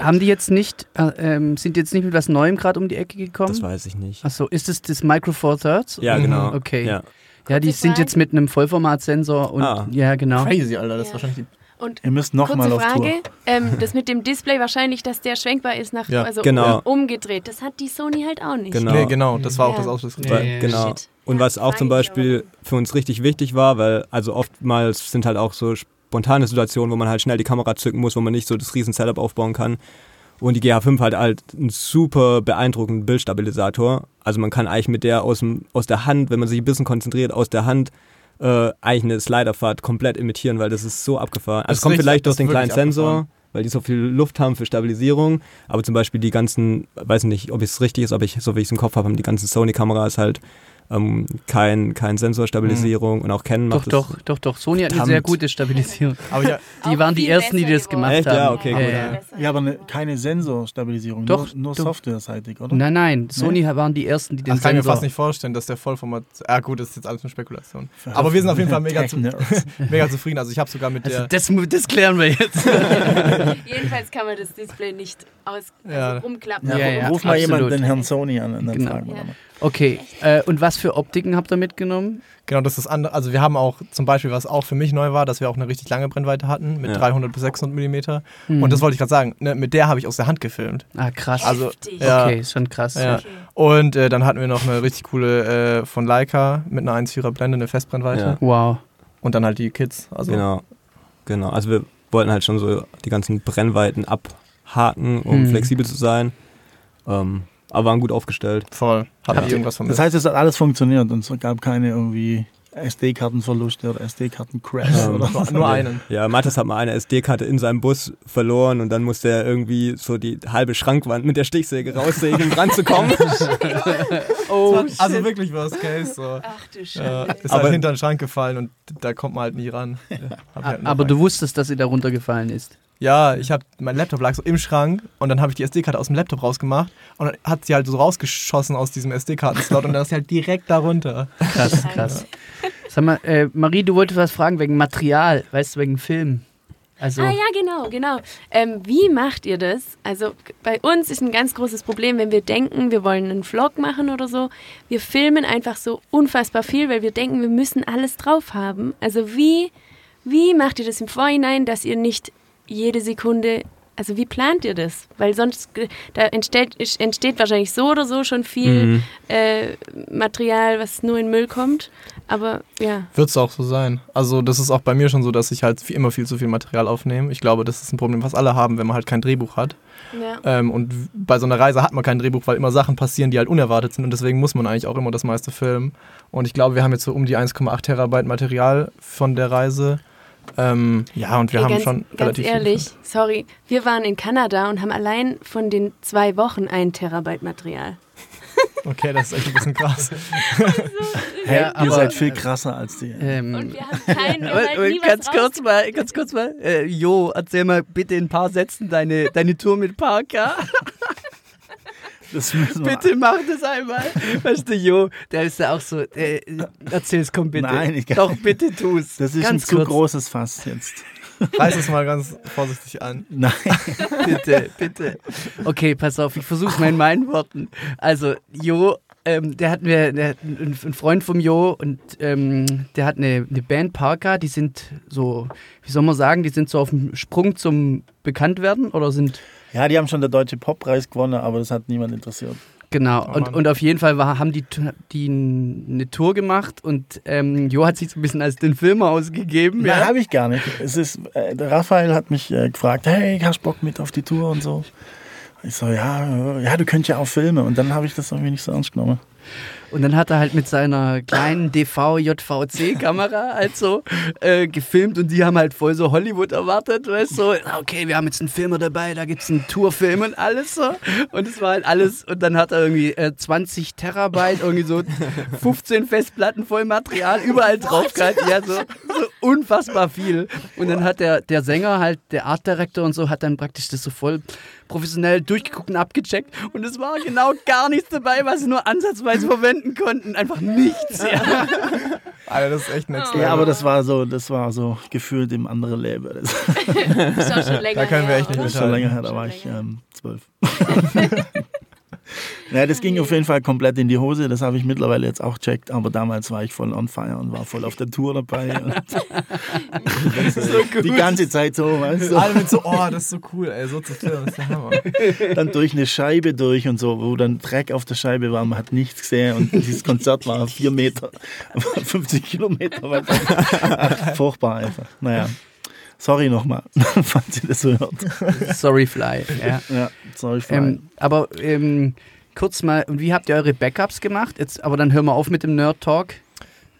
haben die jetzt nicht, äh, ähm, sind jetzt nicht mit was Neuem gerade um die Ecke gekommen? Das weiß ich nicht. Achso, ist es das Micro Four Thirds? Ja, genau. Mhm, okay. Ja. Ja, die sind jetzt mit einem Vollformatsensor und ah. ja, genau. Crazy, Alter, das ist wahrscheinlich die und Ihr müsst noch mal auf Frage, Tour. Ähm, das mit dem Display wahrscheinlich, dass der schwenkbar ist nach ja, also genau. umgedreht. Das hat die Sony halt auch nicht. Genau, nee, genau das war auch das Ausschlusskriterium. Ja, genau. Und was auch zum Beispiel für uns richtig wichtig war, weil also oftmals sind halt auch so spontane Situationen, wo man halt schnell die Kamera zücken muss, wo man nicht so das riesen Setup aufbauen kann. Und die GH5 hat halt einen super beeindruckenden Bildstabilisator. Also man kann eigentlich mit der aus, dem, aus der Hand, wenn man sich ein bisschen konzentriert, aus der Hand äh, eigentlich eine Sliderfahrt komplett imitieren, weil das ist so abgefahren. Also es kommt vielleicht durch den kleinen Sensor, abgefahren. weil die so viel Luft haben für Stabilisierung, aber zum Beispiel die ganzen, weiß nicht, ob es richtig ist, aber ich, so wie ich es im Kopf habe, haben die ganzen Sony-Kameras halt ähm, kein, kein Sensorstabilisierung mhm. und auch Canon macht Doch, doch, doch, doch. Sony hat eine sehr gute Stabilisierung. aber ja, die waren die ersten, die das gemacht Echt? haben. Ja, okay, gut. Ja, ja aber ne, keine Sensorstabilisierung, doch, nur, nur softwareseitig, oder? Nein, nein, Sony nee? waren die ersten, die den das kann ich mir fast nicht vorstellen, dass der Vollformat, ja gut, das ist jetzt alles nur Spekulation. Aber wir sind auf jeden Fall mega, zu, mega zufrieden. Also ich habe sogar mit also der... Das, das klären wir jetzt. Jedenfalls kann man das Display nicht aus, also umklappen. Ja, ruf mal jemanden den Herrn Sony an und dann genau. fragen wir mal. Okay, äh, und was für Optiken habt ihr mitgenommen? Genau, das ist andere. Also wir haben auch zum Beispiel, was auch für mich neu war, dass wir auch eine richtig lange Brennweite hatten mit ja. 300 bis 600 Millimeter. Mhm. Und das wollte ich gerade sagen. Ne, mit der habe ich aus der Hand gefilmt. Ah krass. Also ja, okay, ist schon krass. Ja. Okay. Und äh, dann hatten wir noch eine richtig coole äh, von Leica mit einer 1,4er Blende, eine Festbrennweite. Wow. Und dann halt die Kids. Also genau, genau. Also wir wollten halt schon so die ganzen Brennweiten abhaken, um mhm. flexibel zu sein. Ähm, aber waren gut aufgestellt. Voll. Hat irgendwas von Das heißt, es hat alles funktioniert und es gab keine irgendwie SD-Kartenverluste oder SD-Karten-Crash ähm, oder was. Nur einen. Ja, Mathis hat mal eine SD-Karte in seinem Bus verloren und dann musste er irgendwie so die halbe Schrankwand mit der Stichsäge raussägen, um dran zu kommen. oh, also wirklich Worst Case. So. Ach du Scheiße. Äh, ist halt hinter den Schrank gefallen und da kommt man halt nie ran. Halt Aber du wusstest, dass sie da runtergefallen ist. Ja, ich habe mein Laptop lag so im Schrank und dann habe ich die SD-Karte aus dem Laptop rausgemacht und dann hat sie halt so rausgeschossen aus diesem SD-Karten-Slot und dann ist sie halt direkt darunter. Krass, krass. Sag mal, äh, Marie, du wolltest was fragen wegen Material, weißt du, wegen Film. Also ah ja, genau, genau. Ähm, wie macht ihr das? Also bei uns ist ein ganz großes Problem, wenn wir denken, wir wollen einen Vlog machen oder so. Wir filmen einfach so unfassbar viel, weil wir denken, wir müssen alles drauf haben. Also wie, wie macht ihr das im Vorhinein, dass ihr nicht jede Sekunde also wie plant ihr das? Weil sonst, da entsteht, entsteht wahrscheinlich so oder so schon viel mhm. äh, Material, was nur in Müll kommt. Aber ja. Wird es auch so sein. Also das ist auch bei mir schon so, dass ich halt immer viel zu viel Material aufnehme. Ich glaube, das ist ein Problem, was alle haben, wenn man halt kein Drehbuch hat. Ja. Ähm, und bei so einer Reise hat man kein Drehbuch, weil immer Sachen passieren, die halt unerwartet sind. Und deswegen muss man eigentlich auch immer das meiste filmen. Und ich glaube, wir haben jetzt so um die 1,8 Terabyte Material von der Reise. Ähm, ja, und wir Ey, haben ganz, schon relativ Ganz ehrlich, sorry, wir waren in Kanada und haben allein von den zwei Wochen ein Terabyte Material. Okay, das ist echt ein bisschen krass. hey, ja, aber, ihr seid viel krasser als die. Ähm, und wir haben keinen, wir ganz kurz mal, ganz kurz mal. Äh, jo, erzähl mal bitte in ein paar Sätzen deine, deine Tour mit Parker. bitte mach das einmal. Weißt du, Jo, der ist ja auch so. Äh, erzähl's, komm bitte. Nein, ich kann Doch, bitte tu's. Das ist Ganz ein kurz. zu großes Fass jetzt. Reiß es mal ganz vorsichtig an. Nein. bitte, bitte. Okay, pass auf, ich versuch's mal in meinen Worten. Also, Jo ähm, der hat mir, der, ein, ein Freund vom Jo und ähm, der hat eine, eine Band Parker, die sind so, wie soll man sagen, die sind so auf dem Sprung zum Bekanntwerden oder sind ja, die haben schon der Deutsche Poppreis gewonnen, aber das hat niemand interessiert. Genau, oh und, und auf jeden Fall war, haben die, die eine Tour gemacht und ähm, Jo hat sich so ein bisschen als den Filmer ausgegeben. Nein, ja? habe ich gar nicht. Es ist, äh, der Raphael hat mich äh, gefragt, hey, hast du Bock mit auf die Tour und so. Ich so, ja, ja, du könntest ja auch filmen. Und dann habe ich das irgendwie nicht so ernst genommen. Und dann hat er halt mit seiner kleinen DV-JVC-Kamera halt so äh, gefilmt und die haben halt voll so Hollywood erwartet, weißt du, so, okay, wir haben jetzt einen Filmer dabei, da gibt es einen Tourfilm und alles so. Und es war halt alles, und dann hat er irgendwie äh, 20 Terabyte, irgendwie so 15 Festplatten voll Material, überall drauf gehabt, ja, so, so unfassbar viel. Und dann hat der, der Sänger halt, der Art Director und so, hat dann praktisch das so voll professionell durchgeguckt und abgecheckt und es war genau gar nichts dabei, was sie nur ansatzweise verwenden konnten. Einfach nichts. Ja. Alter, das ist echt nett. Ja, aber das war so, das war so gefühlt im anderen Leben. Das, das ist schon länger Da können wir echt nicht Das ist schon länger her, da war ich ähm, zwölf. Ja, das ging auf jeden Fall komplett in die Hose. Das habe ich mittlerweile jetzt auch checkt. Aber damals war ich voll on fire und war voll auf der Tour dabei. so die ganze Zeit so, weißt du. Alle mit so, oh, das ist so cool, ey, so zu filmen, das ist der Hammer. Dann durch eine Scheibe durch und so, wo dann Dreck auf der Scheibe war, man hat nichts gesehen und dieses Konzert war vier Meter, 50 Kilometer weit. Furchtbar einfach. Naja. Sorry nochmal, falls ihr das so hört. Sorry Fly. Ja, ja sorry Fly. Ähm, aber ähm, kurz mal, wie habt ihr eure Backups gemacht? Jetzt, aber dann hören wir auf mit dem Nerd Talk.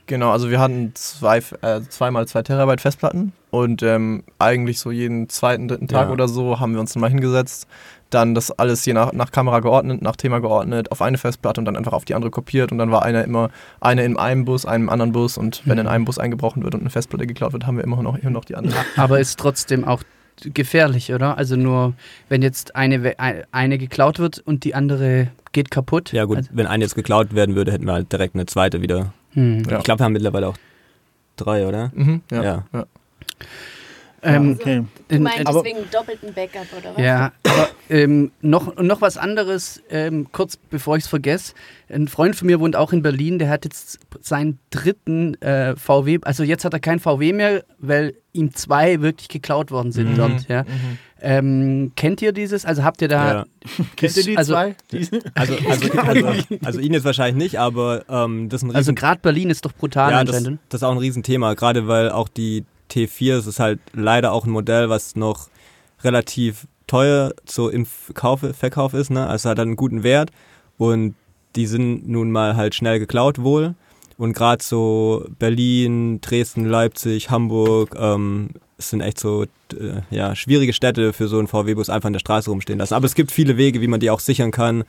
Genau, also wir hatten zwei, äh, zweimal zwei Terabyte Festplatten und ähm, eigentlich so jeden zweiten, dritten Tag ja. oder so haben wir uns dann mal hingesetzt, dann das alles je nach, nach Kamera geordnet, nach Thema geordnet, auf eine Festplatte und dann einfach auf die andere kopiert und dann war einer immer eine in einem Bus, einem anderen Bus und wenn mhm. in einem Bus eingebrochen wird und eine Festplatte geklaut wird, haben wir immer noch, immer noch die andere. Aber ist trotzdem auch gefährlich, oder? Also nur, wenn jetzt eine, eine geklaut wird und die andere geht kaputt. Ja gut, also wenn eine jetzt geklaut werden würde, hätten wir halt direkt eine zweite wieder. Hm. Ja. Ich glaube, wir haben mittlerweile auch drei, oder? Mhm, ja. ja. ja. Ähm, okay. Du meinst aber, deswegen doppelten Backup oder was? Ja, aber ähm, noch, noch was anderes, ähm, kurz bevor ich es vergesse. Ein Freund von mir wohnt auch in Berlin, der hat jetzt seinen dritten äh, VW, also jetzt hat er kein VW mehr, weil ihm zwei wirklich geklaut worden sind mhm. dort. Ja. Mhm. Ähm, kennt ihr dieses? Also habt ihr da. Ja. kennt ihr die also, zwei? Also, also, also, also, ihn jetzt wahrscheinlich nicht, aber ähm, das ist ein also Riesen Also gerade Berlin ist doch brutal ja, anscheinend. Das, das ist auch ein Riesenthema, gerade weil auch die T4 es ist halt leider auch ein Modell, was noch relativ teuer so im Kauf, Verkauf ist. Ne? Also hat einen guten Wert und die sind nun mal halt schnell geklaut wohl. Und gerade so Berlin, Dresden, Leipzig, Hamburg ähm, sind echt so äh, ja, schwierige Städte für so einen VW-Bus einfach in der Straße rumstehen lassen. Aber es gibt viele Wege, wie man die auch sichern kann.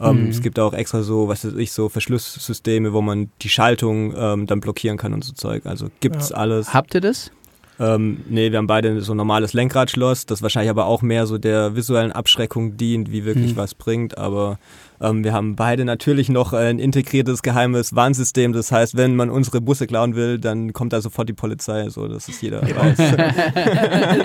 Ähm, mhm. Es gibt auch extra so, was weiß ich, so Verschlusssysteme, wo man die Schaltung ähm, dann blockieren kann und so Zeug. Also gibt's ja. alles. Habt ihr das? Ähm, nee, wir haben beide so ein normales Lenkradschloss, das wahrscheinlich aber auch mehr so der visuellen Abschreckung dient, wie wirklich mhm. was bringt. Aber ähm, wir haben beide natürlich noch ein integriertes geheimes Warnsystem. Das heißt, wenn man unsere Busse klauen will, dann kommt da sofort die Polizei, so dass es jeder weiß.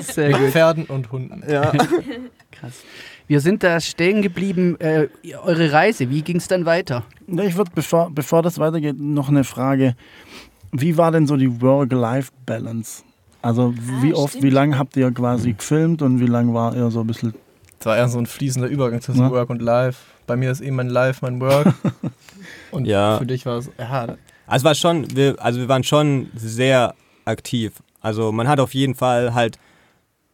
Sehr gut. Pferden und Hunden. Ja. Krass. Wir sind da stehen geblieben. Äh, eure Reise, wie ging es dann weiter? Ich würde, bevor, bevor das weitergeht, noch eine Frage. Wie war denn so die Work-Life-Balance? Also wie ah, oft, stimmt. wie lange habt ihr quasi gefilmt und wie lange war ihr so ein bisschen... Es war eher so ein fließender Übergang zwischen ja. Work und Live. Bei mir ist eben mein Live, mein Work. und ja. für dich war es... Ja. Also war schon, wir, also wir waren schon sehr aktiv. Also man hat auf jeden Fall halt,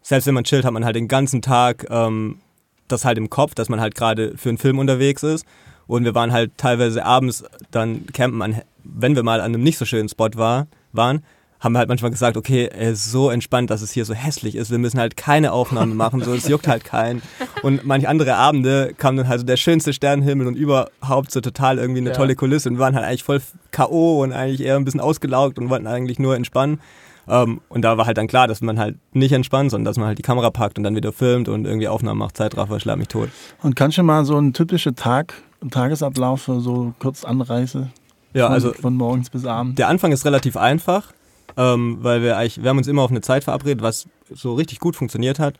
selbst wenn man chillt, hat man halt den ganzen Tag ähm, das halt im Kopf, dass man halt gerade für einen Film unterwegs ist. Und wir waren halt teilweise abends dann campen, an, wenn wir mal an einem nicht so schönen Spot war, waren, haben wir halt manchmal gesagt, okay, er ist so entspannt, dass es hier so hässlich ist. Wir müssen halt keine Aufnahme machen, so es juckt halt keinen. Und manche andere Abende kam dann halt so der schönste Sternenhimmel und überhaupt so total irgendwie eine ja. tolle Kulisse und wir waren halt eigentlich voll K.O. und eigentlich eher ein bisschen ausgelaugt und wollten eigentlich nur entspannen. Um, ähm, und da war halt dann klar, dass man halt nicht entspannt, sondern dass man halt die Kamera packt und dann wieder filmt und irgendwie Aufnahmen macht, Zeitraffer, schlag mich tot. Und kannst du mal so einen typischen Tag, einen Tagesablauf für so kurz Anreise? Ja, von, also von morgens bis abends. Der Anfang ist relativ einfach ähm, weil wir eigentlich, wir haben uns immer auf eine Zeit verabredet, was so richtig gut funktioniert hat.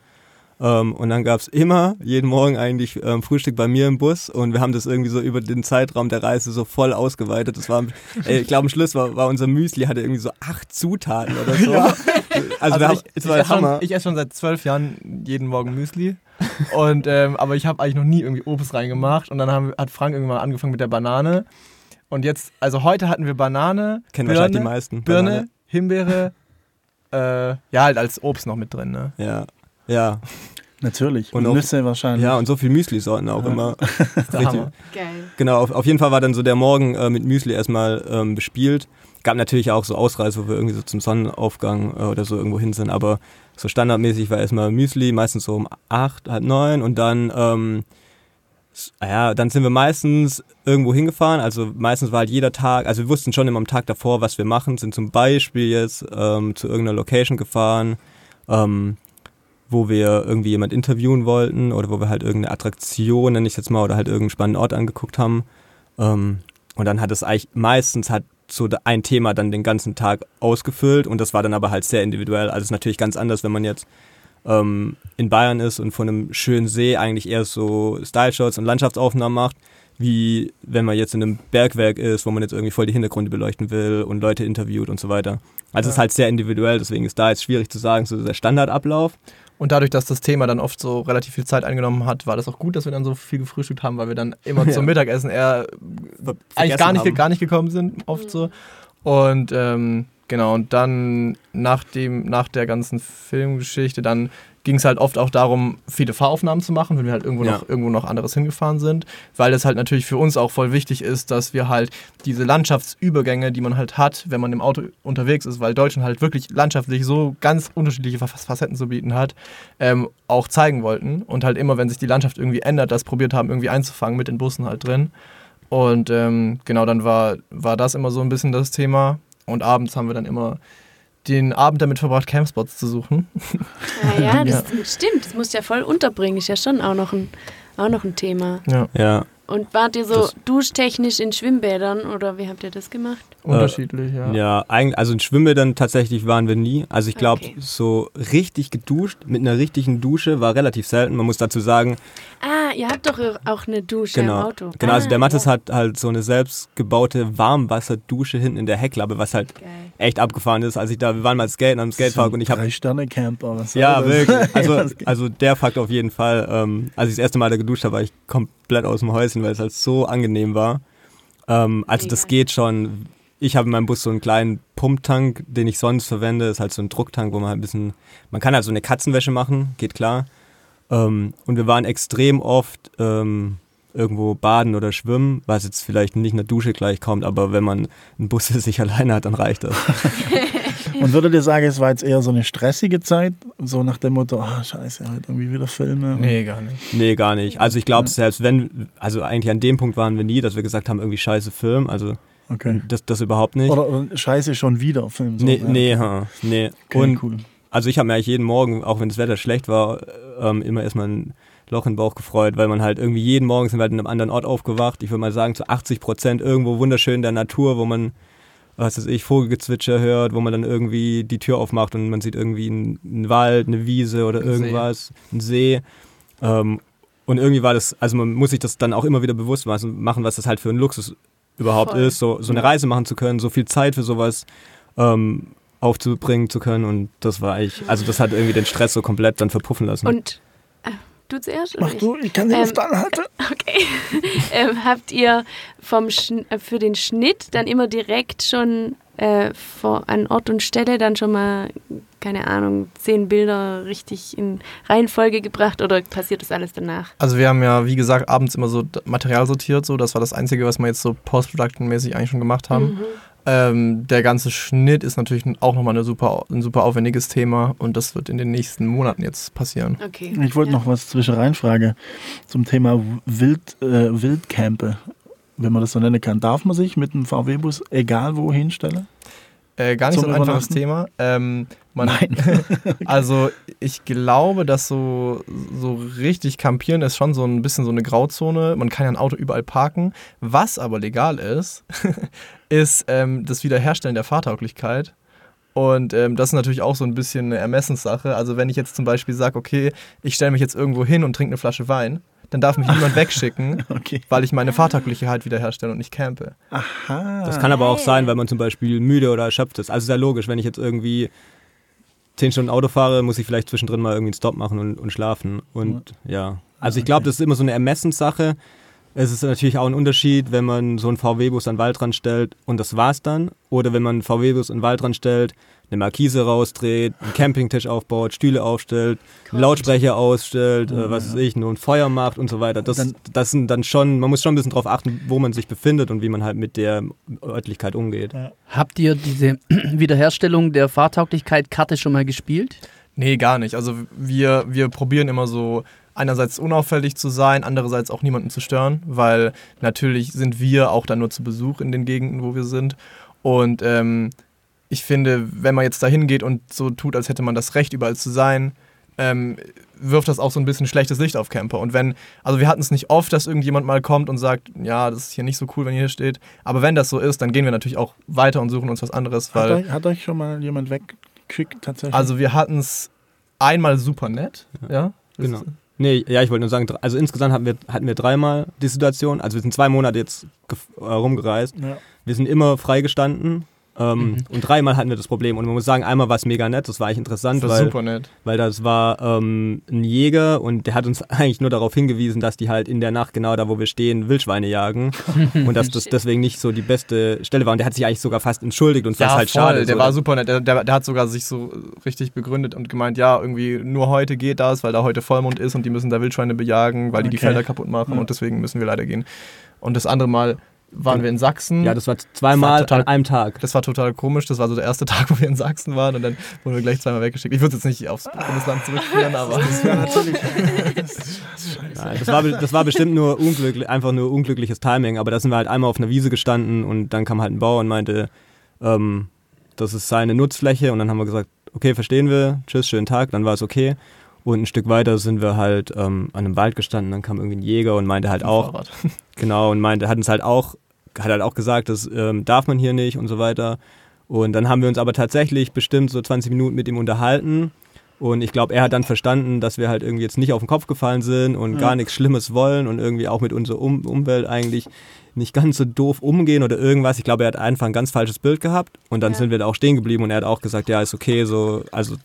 Ähm, und dann gab es immer, jeden Morgen eigentlich ähm, Frühstück bei mir im Bus und wir haben das irgendwie so über den Zeitraum der Reise so voll ausgeweitet. Das war, ey, ich glaube, am Schluss war, war unser Müsli, hatte irgendwie so acht Zutaten oder so. Ja. Also, also ich, ich, esse schon, ich esse schon seit zwölf Jahren jeden Morgen Müsli. und, ähm, aber ich habe eigentlich noch nie irgendwie Obst reingemacht und dann haben, hat Frank irgendwann angefangen mit der Banane. Und jetzt, also heute hatten wir Banane, Kennen Birne, wahrscheinlich die meisten. Birne, Banane. Himbeere, äh, ja, halt als Obst noch mit drin, ne? Ja. Ja. Natürlich. Und, und Nüsse wahrscheinlich. Ja, und so viel Müsli-Sorten auch ja. immer. Geil. Genau, auf, auf, jeden Fall war dann so der Morgen äh, mit Müsli erstmal ähm, bespielt. Gab natürlich auch so Ausreise, wo wir irgendwie so zum Sonnenaufgang äh, oder so irgendwo hin sind, aber so standardmäßig war erstmal Müsli, meistens so um acht, halb neun und dann ähm, ja, dann sind wir meistens irgendwo hingefahren. Also meistens war halt jeder Tag, also wir wussten schon immer am Tag davor, was wir machen, sind zum Beispiel jetzt ähm, zu irgendeiner Location gefahren, ähm, wo wir irgendwie jemand interviewen wollten oder wo wir halt irgendeine Attraktion, nenne ich jetzt mal, oder halt irgendeinen spannenden Ort angeguckt haben. Ähm, und dann hat es eigentlich meistens hat so ein Thema dann den ganzen Tag ausgefüllt und das war dann aber halt sehr individuell. Also es ist natürlich ganz anders, wenn man jetzt ähm, in Bayern ist und von einem schönen See eigentlich eher so Style-Shots und Landschaftsaufnahmen macht, wie wenn man jetzt in einem Bergwerk ist, wo man jetzt irgendwie voll die Hintergründe beleuchten will und Leute interviewt und so weiter. Also ja. es ist halt sehr individuell, deswegen ist da jetzt schwierig zu sagen, so der Standardablauf. Und dadurch, dass das Thema dann oft so relativ viel Zeit eingenommen hat, war das auch gut, dass wir dann so viel gefrühstückt haben, weil wir dann immer ja. zum Mittagessen eher eigentlich gar nicht, gar nicht gekommen sind, oft so. Und ähm, Genau, und dann nach, dem, nach der ganzen Filmgeschichte, dann ging es halt oft auch darum, viele Fahraufnahmen zu machen, wenn wir halt irgendwo, ja. noch, irgendwo noch anderes hingefahren sind, weil es halt natürlich für uns auch voll wichtig ist, dass wir halt diese Landschaftsübergänge, die man halt hat, wenn man im Auto unterwegs ist, weil Deutschland halt wirklich landschaftlich so ganz unterschiedliche Facetten zu bieten hat, ähm, auch zeigen wollten und halt immer, wenn sich die Landschaft irgendwie ändert, das probiert haben, irgendwie einzufangen mit den Bussen halt drin. Und ähm, genau, dann war, war das immer so ein bisschen das Thema. Und abends haben wir dann immer den Abend damit verbracht, Campspots zu suchen. Ah, ja, ja, das ja. stimmt. Das musst du ja voll unterbringen. Ist ja schon auch noch ein, auch noch ein Thema. Ja. ja. Und wart ihr so das duschtechnisch in Schwimmbädern oder wie habt ihr das gemacht? Unterschiedlich, ja. Ja, eigentlich, also in Schwimmbädern tatsächlich waren wir nie. Also ich glaube, okay. so richtig geduscht mit einer richtigen Dusche war relativ selten. Man muss dazu sagen. Ah, ihr habt doch auch eine Dusche genau. im Auto. Genau, also der ah, Mattes ja. hat halt so eine selbstgebaute Warmwasserdusche hinten in der Heckklappe, was halt Geil. echt abgefahren ist. Als ich da, wir waren mal skaten am Skatepark und ich habe. Drei Sterne Camper. Was ja, wirklich. Also, also der Fakt auf jeden Fall. Ähm, als ich das erste Mal da geduscht habe, war ich komplett aus dem Häuschen, weil es halt so angenehm war. Ähm, also das geht schon ich habe in meinem Bus so einen kleinen Pumptank, den ich sonst verwende. Das ist halt so ein Drucktank, wo man halt ein bisschen, man kann halt so eine Katzenwäsche machen, geht klar. Ähm, und wir waren extrem oft ähm, irgendwo baden oder schwimmen, was jetzt vielleicht nicht in der Dusche gleich kommt, aber wenn man einen Bus für sich alleine hat, dann reicht das. Und würdet ihr sagen, es war jetzt eher so eine stressige Zeit? So nach dem Motto, ah, oh, scheiße, halt irgendwie wieder Filme? Nee, gar nicht. Nee, gar nicht. Also ich glaube, selbst wenn, also eigentlich an dem Punkt waren wir nie, dass wir gesagt haben, irgendwie scheiße Film. Also Okay. Das, das überhaupt nicht. Oder, oder scheiße schon wieder Film. So. Nee, nee, ha, nee. Okay, Und cool. Also ich habe mir eigentlich jeden Morgen, auch wenn das Wetter schlecht war, ähm, immer erstmal ein Loch in den Bauch gefreut, weil man halt irgendwie jeden Morgen sind wir halt in einem anderen Ort aufgewacht. Ich würde mal sagen, zu 80 Prozent irgendwo wunderschön in der Natur, wo man, was weiß ich, Vogelgezwitscher hört, wo man dann irgendwie die Tür aufmacht und man sieht irgendwie einen, einen Wald, eine Wiese oder ein irgendwas, See. einen See. Ähm, und irgendwie war das, also man muss sich das dann auch immer wieder bewusst machen, was das halt für ein Luxus überhaupt Voll. ist, so, so eine Reise machen zu können, so viel Zeit für sowas ähm, aufzubringen zu können und das war eigentlich, also das hat irgendwie den Stress so komplett dann verpuffen lassen. Und äh, du zuerst? Mach du, ich kann den ähm, dann halten. Okay. ähm, habt ihr vom Schn äh, für den Schnitt dann immer direkt schon äh, vor, an Ort und Stelle dann schon mal, keine Ahnung, zehn Bilder richtig in Reihenfolge gebracht oder passiert das alles danach? Also wir haben ja, wie gesagt, abends immer so Material sortiert, so das war das Einzige, was wir jetzt so post-production-mäßig eigentlich schon gemacht haben. Mhm. Ähm, der ganze Schnitt ist natürlich auch nochmal eine super, ein super aufwendiges Thema und das wird in den nächsten Monaten jetzt passieren. Okay. Ich wollte ja. noch was zwischen reinfragen zum Thema Wild, äh, Wildcampe wenn man das so nennen kann, darf man sich mit einem VW-Bus egal wo hinstellen? Äh, gar nicht so ein einfaches Thema. Ähm, Nein. also ich glaube, dass so, so richtig campieren ist schon so ein bisschen so eine Grauzone. Man kann ja ein Auto überall parken. Was aber legal ist, ist ähm, das Wiederherstellen der Fahrtauglichkeit. Und ähm, das ist natürlich auch so ein bisschen eine Ermessenssache. Also wenn ich jetzt zum Beispiel sage, okay, ich stelle mich jetzt irgendwo hin und trinke eine Flasche Wein, dann darf mich niemand wegschicken, okay. weil ich meine Fahrtaglichkeit wiederherstelle und nicht campe. Aha. Das kann aber auch sein, weil man zum Beispiel müde oder erschöpft ist. Also sehr logisch, wenn ich jetzt irgendwie zehn Stunden Auto fahre, muss ich vielleicht zwischendrin mal irgendwie einen Stop machen und, und schlafen. Und ja, also ich glaube, das ist immer so eine Ermessenssache. Es ist natürlich auch ein Unterschied, wenn man so einen VW-Bus an den Waldrand stellt und das war's dann. Oder wenn man einen VW-Bus an den Waldrand stellt, eine Markise rausdreht, einen Campingtisch aufbaut, Stühle aufstellt, einen Lautsprecher ausstellt, oh, äh, was ja. weiß ich, nur ein Feuer macht und so weiter. Das, dann, das sind dann schon, man muss schon ein bisschen darauf achten, wo man sich befindet und wie man halt mit der Örtlichkeit umgeht. Ja. Habt ihr diese Wiederherstellung der Fahrtauglichkeit-Karte schon mal gespielt? Nee, gar nicht. Also wir, wir probieren immer so einerseits unauffällig zu sein, andererseits auch niemanden zu stören, weil natürlich sind wir auch dann nur zu Besuch in den Gegenden, wo wir sind. Und ähm, ich finde, wenn man jetzt da hingeht und so tut, als hätte man das Recht, überall zu sein, ähm, wirft das auch so ein bisschen schlechtes Licht auf Camper. Und wenn, also wir hatten es nicht oft, dass irgendjemand mal kommt und sagt, ja, das ist hier nicht so cool, wenn ihr hier steht. Aber wenn das so ist, dann gehen wir natürlich auch weiter und suchen uns was anderes. Weil, hat, euch, hat euch schon mal jemand weggeschickt tatsächlich? Also wir hatten es einmal super nett, ja. ja genau. Nee, ja, ich wollte nur sagen, also insgesamt hatten wir, hatten wir dreimal die Situation. Also wir sind zwei Monate jetzt äh, rumgereist. Ja. Wir sind immer freigestanden ähm, mhm. Und dreimal hatten wir das Problem. Und man muss sagen, einmal war es mega nett, das war eigentlich interessant, das weil, super nett. weil das war ähm, ein Jäger und der hat uns eigentlich nur darauf hingewiesen, dass die halt in der Nacht genau da, wo wir stehen, Wildschweine jagen. und dass das deswegen nicht so die beste Stelle war. Und der hat sich eigentlich sogar fast entschuldigt und ja, fast halt voll. schade. Der so. war super nett. Der, der, der, hat sogar sich so richtig begründet und gemeint, ja, irgendwie nur heute geht das, weil da heute Vollmond ist und die müssen da Wildschweine bejagen, weil die die Felder kaputt machen ja. und deswegen müssen wir leider gehen. Und das andere Mal waren wir in Sachsen. Ja, das war zweimal das war total, an einem Tag. Das war total komisch. Das war so der erste Tag, wo wir in Sachsen waren und dann wurden wir gleich zweimal weggeschickt. Ich würde es jetzt nicht aufs Bundesland zurückführen, aber das war natürlich. Nein, das, war, das war bestimmt nur unglücklich, einfach nur unglückliches Timing. Aber da sind wir halt einmal auf einer Wiese gestanden und dann kam halt ein Bauer und meinte, ähm, das ist seine Nutzfläche. Und dann haben wir gesagt, okay, verstehen wir, tschüss, schönen Tag. Dann war es okay. Und ein Stück weiter sind wir halt ähm, an einem Wald gestanden, dann kam irgendwie ein Jäger und meinte halt auch, Fahrrad. genau, und meinte, hat uns halt auch, hat halt auch gesagt, das ähm, darf man hier nicht und so weiter. Und dann haben wir uns aber tatsächlich bestimmt so 20 Minuten mit ihm unterhalten. Und ich glaube, er hat dann verstanden, dass wir halt irgendwie jetzt nicht auf den Kopf gefallen sind und ja. gar nichts Schlimmes wollen und irgendwie auch mit unserer um Umwelt eigentlich nicht ganz so doof umgehen oder irgendwas. Ich glaube, er hat einfach ein ganz falsches Bild gehabt und dann ja. sind wir da auch stehen geblieben und er hat auch gesagt, ja, ist okay, so, also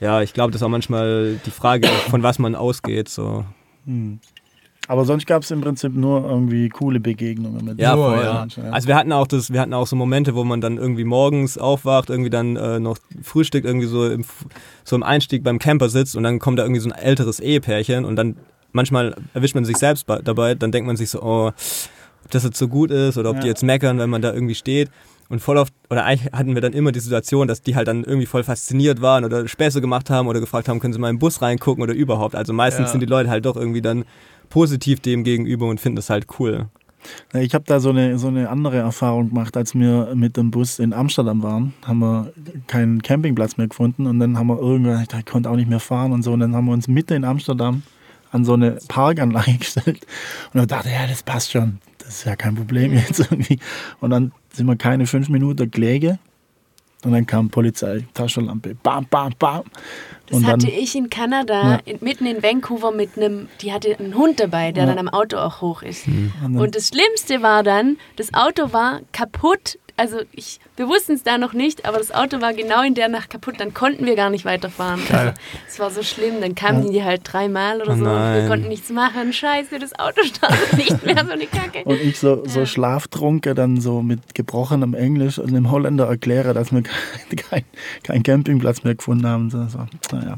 ja, ich glaube, das ist auch manchmal die Frage, von was man ausgeht. So. Hm. Aber sonst gab es im Prinzip nur irgendwie coole Begegnungen mit ja, voll, ja. ja. Also wir hatten auch das, wir hatten auch so Momente, wo man dann irgendwie morgens aufwacht, irgendwie dann äh, noch Frühstück irgendwie so im, so im Einstieg beim Camper sitzt und dann kommt da irgendwie so ein älteres Ehepärchen und dann manchmal erwischt man sich selbst dabei, dann denkt man sich so, oh, ob das jetzt so gut ist oder ob ja. die jetzt meckern, wenn man da irgendwie steht. Und voll oft, oder eigentlich hatten wir dann immer die Situation, dass die halt dann irgendwie voll fasziniert waren oder Späße gemacht haben oder gefragt haben, können sie mal im Bus reingucken oder überhaupt. Also meistens ja. sind die Leute halt doch irgendwie dann positiv dem gegenüber und finden das halt cool. Ich habe da so eine, so eine andere Erfahrung gemacht, als wir mit dem Bus in Amsterdam waren, haben wir keinen Campingplatz mehr gefunden und dann haben wir irgendwann, ich konnte auch nicht mehr fahren und so, und dann haben wir uns mitten in Amsterdam an so eine Parkanlage gestellt und dann dachte, ja, das passt schon, das ist ja kein Problem jetzt irgendwie. Und dann sind wir keine fünf Minuten gelegen. Und dann kam Polizei, Taschenlampe, bam, bam, bam. Das hatte ich in Kanada, ja. mitten in Vancouver, mit einem, die hatte einen Hund dabei, der ja. dann am Auto auch hoch ist. Mhm. Und das Schlimmste war dann, das Auto war kaputt also ich, wir wussten es da noch nicht, aber das Auto war genau in der Nacht kaputt, dann konnten wir gar nicht weiterfahren. Also, es war so schlimm, dann kamen ja. die halt dreimal oder so und wir konnten nichts machen. Scheiße, das Auto startet nicht mehr, so eine Kacke. Und ich so, so ja. schlaftrunken dann so mit gebrochenem Englisch und dem Holländer erkläre, dass wir keinen kein Campingplatz mehr gefunden haben. So, so. Naja.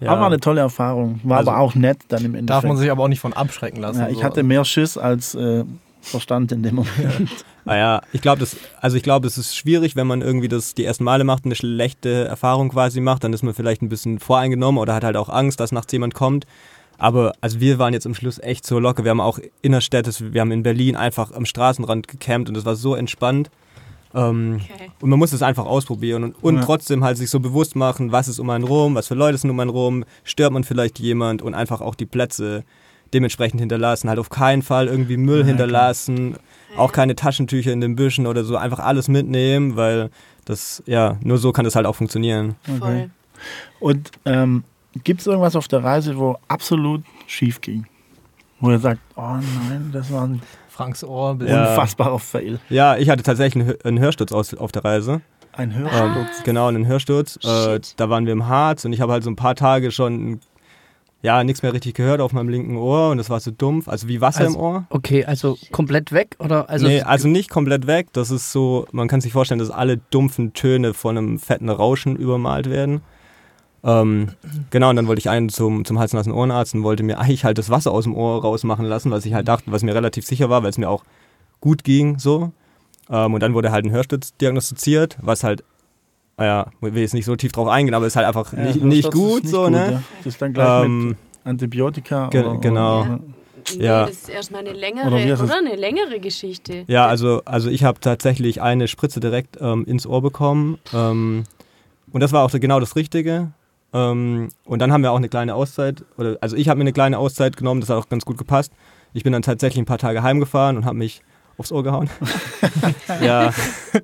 Ja. Aber war eine tolle Erfahrung. War also aber auch nett dann im Endeffekt. Darf man sich aber auch nicht von abschrecken lassen. Ja, ich so. hatte mehr Schiss als äh, Verstand in dem Moment. Naja, ah ich glaube, das, also ich glaube, es ist schwierig, wenn man irgendwie das die ersten Male macht, eine schlechte Erfahrung quasi macht, dann ist man vielleicht ein bisschen voreingenommen oder hat halt auch Angst, dass nachts jemand kommt. Aber also wir waren jetzt am Schluss echt so locker. Wir haben auch innerstädtes, wir haben in Berlin einfach am Straßenrand gecampt und es war so entspannt. Ähm, okay. Und man muss es einfach ausprobieren und, und ja. trotzdem halt sich so bewusst machen, was ist um einen rum, was für Leute sind um einen rum, stört man vielleicht jemand und einfach auch die Plätze dementsprechend hinterlassen. Halt auf keinen Fall irgendwie Müll ja, hinterlassen. Klar auch keine Taschentücher in den Büschen oder so, einfach alles mitnehmen, weil das, ja, nur so kann das halt auch funktionieren. Okay. Und ähm, gibt es irgendwas auf der Reise, wo absolut schief ging? Wo er sagt, oh nein, das war ein Franks Ohr, unfassbarer Fail. Ja, ich hatte tatsächlich einen Hörsturz auf der Reise. Ein Hörsturz? Ähm, genau, einen Hörsturz. Äh, da waren wir im Harz und ich habe halt so ein paar Tage schon ja, nichts mehr richtig gehört auf meinem linken Ohr und es war so dumpf, also wie Wasser also, im Ohr. Okay, also komplett weg oder? Also nee, also nicht komplett weg. Das ist so, man kann sich vorstellen, dass alle dumpfen Töne von einem fetten Rauschen übermalt werden. Ähm, genau, und dann wollte ich einen zum, zum Hals- und Ohrenarzt und wollte mir eigentlich halt das Wasser aus dem Ohr rausmachen lassen, was ich halt dachte, was mir relativ sicher war, weil es mir auch gut ging so. Ähm, und dann wurde halt ein Hörsturz diagnostiziert, was halt naja, ah ich will jetzt nicht so tief drauf eingehen, aber es ist halt einfach ja, nicht, nicht gut, nicht so, gut, ne? Ja. Das ist dann gleich ähm, mit Antibiotika. Ge oder, genau. Oder, Nee, ja. das ist erstmal eine längere, oder, oder, eine längere Geschichte. Ja, also, also ich habe tatsächlich eine Spritze direkt ähm, ins Ohr bekommen. Ähm, und das war auch genau das Richtige. Ähm, und dann haben wir auch eine kleine Auszeit, oder also ich habe mir eine kleine Auszeit genommen, das hat auch ganz gut gepasst. Ich bin dann tatsächlich ein paar Tage heimgefahren und habe mich aufs Ohr gehauen. ja.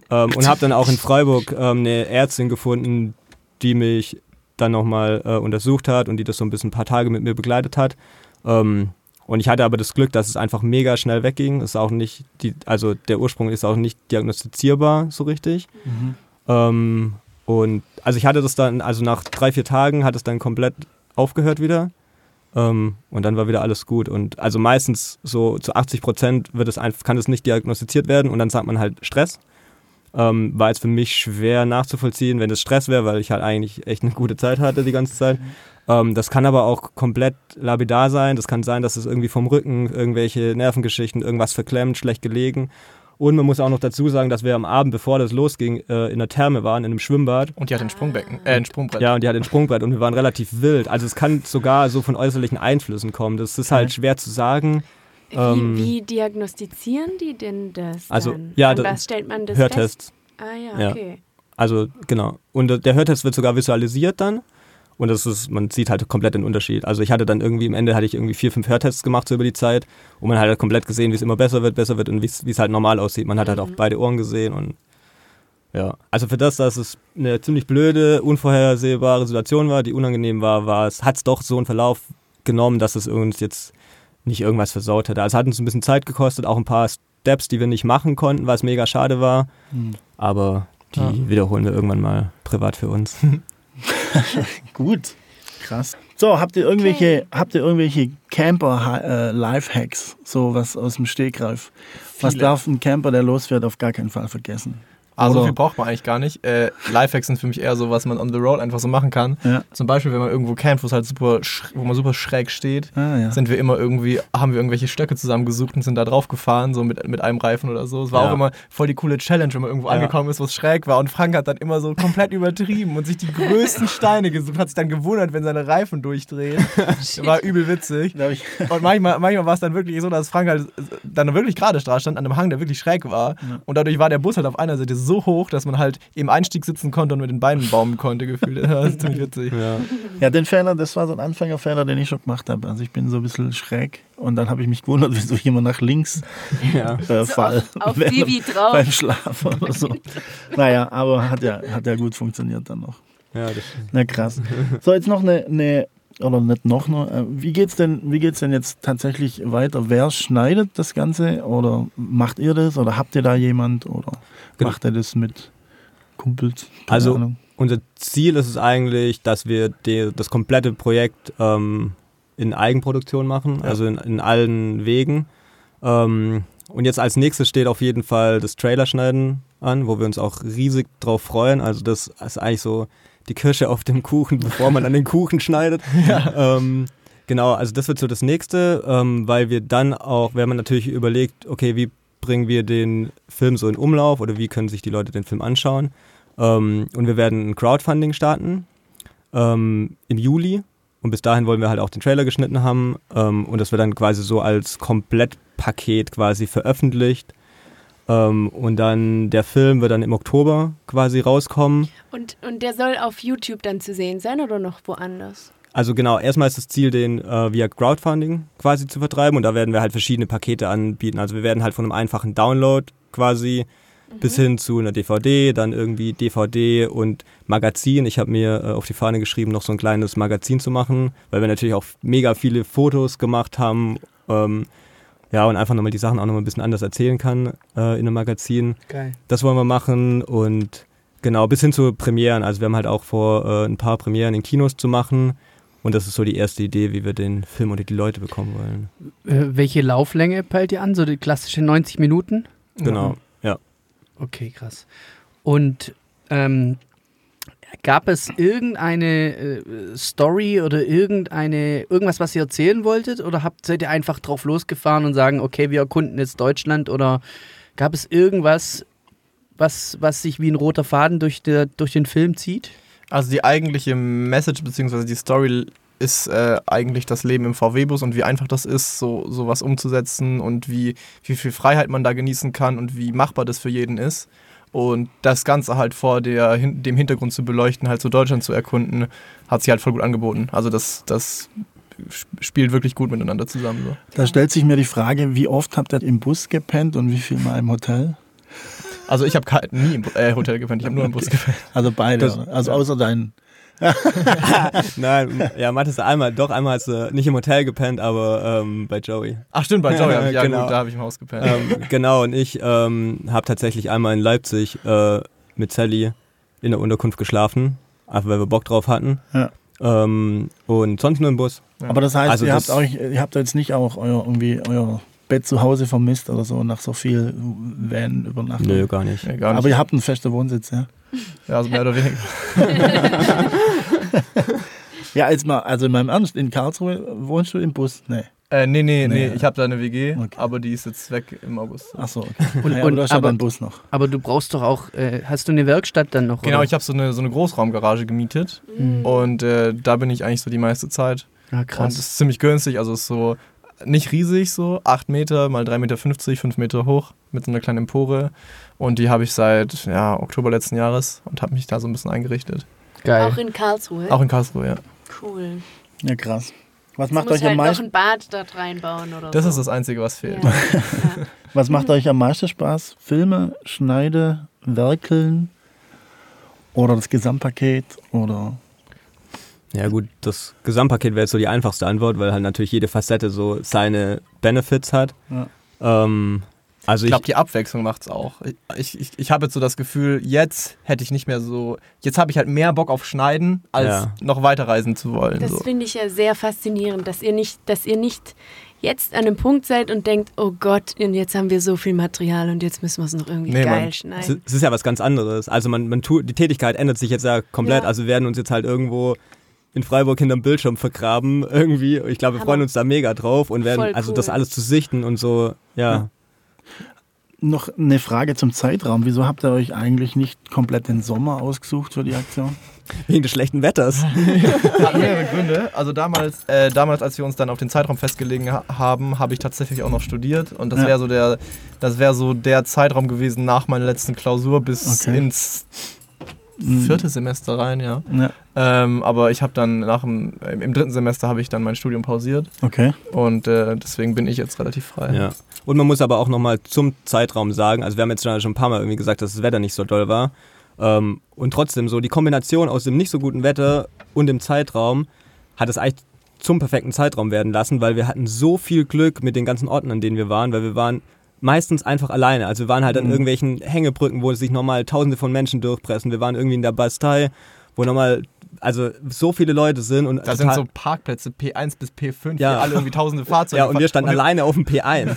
Ähm, und habe dann auch in Freiburg ähm, eine Ärztin gefunden, die mich dann nochmal äh, untersucht hat und die das so ein bisschen ein paar Tage mit mir begleitet hat. Ähm, und ich hatte aber das Glück, dass es einfach mega schnell wegging. Ist auch nicht die, also der Ursprung ist auch nicht diagnostizierbar so richtig. Mhm. Ähm, und also ich hatte das dann, also nach drei, vier Tagen hat es dann komplett aufgehört wieder. Ähm, und dann war wieder alles gut. Und also meistens so zu 80 Prozent wird es einfach, kann es nicht diagnostiziert werden und dann sagt man halt Stress. Ähm, war jetzt für mich schwer nachzuvollziehen, wenn es Stress wäre, weil ich halt eigentlich echt eine gute Zeit hatte die ganze Zeit. Ähm, das kann aber auch komplett labidar sein. Das kann sein, dass es irgendwie vom Rücken irgendwelche Nervengeschichten, irgendwas verklemmt, schlecht gelegen. Und man muss auch noch dazu sagen, dass wir am Abend, bevor das losging, äh, in der Therme waren, in einem Schwimmbad. Und die hat ein Sprungbecken, äh, ein Sprungbrett. Ja, und die hat ein Sprungbrett und wir waren relativ wild. Also es kann sogar so von äußerlichen Einflüssen kommen. Das ist halt schwer zu sagen. Wie, ähm, wie diagnostizieren die denn das? Also, ja, An was stellt man das Hörtests. fest? Ah ja, okay. Ja. Also, genau. Und der Hörtest wird sogar visualisiert dann. Und das ist, man sieht halt komplett den Unterschied. Also ich hatte dann irgendwie, am Ende hatte ich irgendwie vier, fünf Hörtests gemacht so über die Zeit und man hat halt komplett gesehen, wie es immer besser wird, besser wird und wie es halt normal aussieht. Man hat halt auch mhm. beide Ohren gesehen und ja. Also für das, dass es eine ziemlich blöde, unvorhersehbare Situation war, die unangenehm war, war es, hat es doch so einen Verlauf genommen, dass es uns jetzt nicht irgendwas versaut hätte. Also es hat uns ein bisschen Zeit gekostet, auch ein paar Steps, die wir nicht machen konnten, was mega schade war. Mhm. Aber die ja. wiederholen wir irgendwann mal privat für uns. Gut. Krass. So, habt ihr irgendwelche, okay. habt ihr irgendwelche Camper-Lifehacks, äh, so was aus dem Stegreif? Was darf ein Camper, der losfährt, auf gar keinen Fall vergessen? Also so viel braucht man eigentlich gar nicht. Äh, Lifehacks sind für mich eher so, was man on the road einfach so machen kann. Ja. Zum Beispiel, wenn man irgendwo campt, wo es halt super, wo man super schräg steht, ah, ja. sind wir immer irgendwie, haben wir irgendwelche Stöcke zusammengesucht und sind da drauf gefahren, so mit, mit einem Reifen oder so. Es war ja. auch immer voll die coole Challenge, wenn man irgendwo angekommen ist, wo es schräg war. Und Frank hat dann immer so komplett übertrieben und sich die größten Steine gesucht, hat sich dann gewundert, wenn seine Reifen durchdrehen. war übel witzig. Und manchmal, manchmal war es dann wirklich so, dass Frank halt dann wirklich gerade stand, an einem Hang, der wirklich schräg war. Und dadurch war der Bus halt auf einer Seite so so hoch, dass man halt im Einstieg sitzen konnte und mit den Beinen baumen konnte, gefühlt. Das ist ziemlich witzig. Ja. ja, den Fehler, das war so ein Anfängerfehler, den ich schon gemacht habe. Also ich bin so ein bisschen schräg und dann habe ich mich gewundert, wieso ich immer nach links ja. äh, fall. So auf, auf Bibi drauf. Beim Schlaf oder so. naja, aber hat ja, hat ja gut funktioniert dann noch. Ja, das Na krass. So, jetzt noch eine, eine oder nicht noch, noch äh, wie geht's denn, wie geht's denn jetzt tatsächlich weiter? Wer schneidet das Ganze oder macht ihr das oder habt ihr da jemand oder genau. macht ihr das mit Kumpels? Keine also Ahnung. unser Ziel ist es eigentlich, dass wir die, das komplette Projekt ähm, in Eigenproduktion machen, ja. also in, in, allen Wegen. Ähm, und jetzt als nächstes steht auf jeden Fall das Trailerschneiden an, wo wir uns auch riesig drauf freuen. Also das ist eigentlich so die Kirsche auf dem Kuchen, bevor man an den Kuchen schneidet. Ja. Ähm, genau, also das wird so das nächste, ähm, weil wir dann auch, wenn man natürlich überlegt, okay, wie bringen wir den Film so in Umlauf oder wie können sich die Leute den Film anschauen. Ähm, und wir werden ein Crowdfunding starten ähm, im Juli. Und bis dahin wollen wir halt auch den Trailer geschnitten haben ähm, und das wird dann quasi so als Komplettpaket quasi veröffentlicht. Ähm, und dann der Film wird dann im Oktober quasi rauskommen. Und, und der soll auf YouTube dann zu sehen sein oder noch woanders? Also genau, erstmal ist das Ziel, den äh, via Crowdfunding quasi zu vertreiben und da werden wir halt verschiedene Pakete anbieten. Also wir werden halt von einem einfachen Download quasi mhm. bis hin zu einer DVD, dann irgendwie DVD und Magazin. Ich habe mir äh, auf die Fahne geschrieben, noch so ein kleines Magazin zu machen, weil wir natürlich auch mega viele Fotos gemacht haben. Ähm, ja, und einfach nochmal die Sachen auch nochmal ein bisschen anders erzählen kann äh, in einem Magazin. Geil. Das wollen wir machen und genau, bis hin zu Premieren. Also wir haben halt auch vor, äh, ein paar Premieren in Kinos zu machen. Und das ist so die erste Idee, wie wir den Film oder die Leute bekommen wollen. Äh, welche Lauflänge peilt ihr an? So die klassische 90 Minuten? Genau, ja. Okay, krass. Und ähm, Gab es irgendeine äh, Story oder irgendeine, irgendwas, was ihr erzählen wolltet? Oder habt, seid ihr einfach drauf losgefahren und sagen, okay, wir erkunden jetzt Deutschland? Oder gab es irgendwas, was, was sich wie ein roter Faden durch, der, durch den Film zieht? Also die eigentliche Message bzw. die Story ist äh, eigentlich das Leben im VW-Bus und wie einfach das ist, so sowas umzusetzen und wie, wie viel Freiheit man da genießen kann und wie machbar das für jeden ist. Und das Ganze halt vor der, dem Hintergrund zu beleuchten, halt so Deutschland zu erkunden, hat sich halt voll gut angeboten. Also das, das spielt wirklich gut miteinander zusammen. So. Da stellt sich mir die Frage, wie oft habt ihr im Bus gepennt und wie viel mal im Hotel? Also ich habe nie im äh, Hotel gepennt, ich habe nur im Bus gepennt. Also beide, das, also außer deinen Nein, ja, Mathis einmal, doch einmal hast du nicht im Hotel gepennt, aber ähm, bei Joey. Ach stimmt, bei Joey, ja, genau. gut, da habe ich im Haus gepennt. Ähm, genau, und ich ähm, habe tatsächlich einmal in Leipzig äh, mit Sally in der Unterkunft geschlafen, einfach weil wir Bock drauf hatten. Ja. Ähm, und sonst nur im Bus. Ja. Aber das heißt, also ihr, das habt euch, ihr habt jetzt nicht auch euer, irgendwie euer Bett zu Hause vermisst oder so nach so viel Van übernachtet? Nö, gar nicht. Nee, gar nicht. Aber ihr habt einen festen Wohnsitz, ja? Ja, also mehr oder weniger. ja, als mal, also in meinem Ernst, in Karlsruhe wohnst du im Bus? Nee. Äh, nee, nee, nee, nee, ich habe da eine WG, okay. aber die ist jetzt weg im August. Ach so, okay. Und, ja, und du hast aber, einen Bus noch. Aber du brauchst doch auch, äh, hast du eine Werkstatt dann noch? Genau, oder? ich habe so eine, so eine Großraumgarage gemietet mhm. und äh, da bin ich eigentlich so die meiste Zeit. Ja, krass. Und es ist ziemlich günstig, also es ist so nicht riesig, so 8 Meter mal 3,50 Meter, 5 Meter hoch mit so einer kleinen Empore. Und die habe ich seit ja, Oktober letzten Jahres und habe mich da so ein bisschen eingerichtet. Geil. Auch in Karlsruhe? Auch in Karlsruhe, ja. Cool. Ja, krass. Was macht euch halt am meisten? noch ein Bad dort reinbauen oder Das so. ist das Einzige, was fehlt. Ja. ja. Was macht euch am meisten Spaß? Filme, Schneide, Werkeln oder das Gesamtpaket oder ja gut, das Gesamtpaket wäre jetzt so die einfachste Antwort, weil halt natürlich jede Facette so seine Benefits hat. Ja. Ähm, also ich glaube, die Abwechslung macht es auch. Ich, ich, ich habe jetzt so das Gefühl, jetzt hätte ich nicht mehr so, jetzt habe ich halt mehr Bock auf Schneiden, als ja. noch weiterreisen zu wollen. Das so. finde ich ja sehr faszinierend, dass ihr nicht, dass ihr nicht jetzt an einem Punkt seid und denkt, oh Gott, und jetzt haben wir so viel Material und jetzt müssen wir es noch irgendwie nee, geil man, schneiden. Es ist ja was ganz anderes. Also man, man tut, die Tätigkeit ändert sich jetzt ja komplett. Ja. Also wir werden uns jetzt halt irgendwo in Freiburg hinterm Bildschirm vergraben irgendwie. Ich glaube, wir freuen uns da mega drauf und werden also das alles zu sichten und so, ja. ja. Noch eine Frage zum Zeitraum. Wieso habt ihr euch eigentlich nicht komplett den Sommer ausgesucht für die Aktion? Wegen des schlechten Wetters. Hat mehrere Gründe. Also damals, äh, damals, als wir uns dann auf den Zeitraum festgelegen ha haben, habe ich tatsächlich auch noch studiert und das ja. wäre so der, das wäre so der Zeitraum gewesen nach meiner letzten Klausur bis okay. ins. Vierte Semester rein, ja. ja. Ähm, aber ich habe dann nach dem, im dritten Semester habe ich dann mein Studium pausiert. Okay. Und äh, deswegen bin ich jetzt relativ frei. Ja. Und man muss aber auch nochmal zum Zeitraum sagen, also wir haben jetzt schon ein paar Mal irgendwie gesagt, dass das Wetter nicht so doll war. Ähm, und trotzdem so die Kombination aus dem nicht so guten Wetter und dem Zeitraum hat es eigentlich zum perfekten Zeitraum werden lassen, weil wir hatten so viel Glück mit den ganzen Orten, an denen wir waren, weil wir waren meistens einfach alleine. Also wir waren halt an mhm. irgendwelchen Hängebrücken, wo sich nochmal tausende von Menschen durchpressen. Wir waren irgendwie in der Bastei, wo nochmal also so viele Leute sind und da sind so Parkplätze P1 bis P5, ja. alle irgendwie tausende Fahrzeuge. Ja, und wir standen und alleine auf dem P1.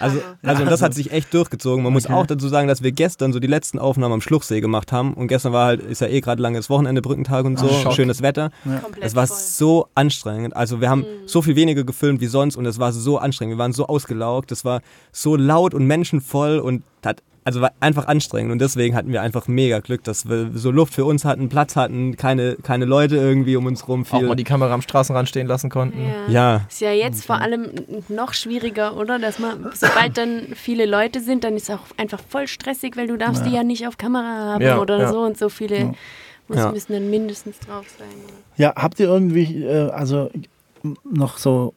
also, also das hat sich echt durchgezogen. Man muss auch dazu sagen, dass wir gestern so die letzten Aufnahmen am Schluchsee gemacht haben und gestern war halt ist ja eh gerade langes Wochenende Brückentag und so, Ach, schönes Wetter. Ja. Es war voll. so anstrengend. Also wir haben mhm. so viel weniger gefilmt wie sonst und es war so anstrengend. Wir waren so ausgelaugt, es war so laut und menschenvoll und hat also war einfach anstrengend und deswegen hatten wir einfach mega Glück, dass wir so Luft für uns hatten, Platz hatten, keine, keine Leute irgendwie um uns rum. Viel. Auch mal die Kamera am Straßenrand stehen lassen konnten. Ja. ja. Ist ja jetzt vor allem noch schwieriger, oder? Dass man, sobald dann viele Leute sind, dann ist es auch einfach voll stressig, weil du darfst ja. die ja nicht auf Kamera haben ja, oder so und so viele muss, müssen dann mindestens drauf sein. Ja, habt ihr irgendwie, äh, also noch so,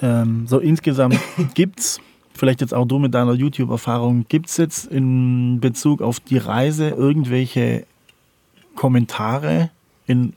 ähm, so insgesamt gibt's vielleicht jetzt auch du mit deiner YouTube-Erfahrung, gibt es jetzt in Bezug auf die Reise irgendwelche Kommentare in,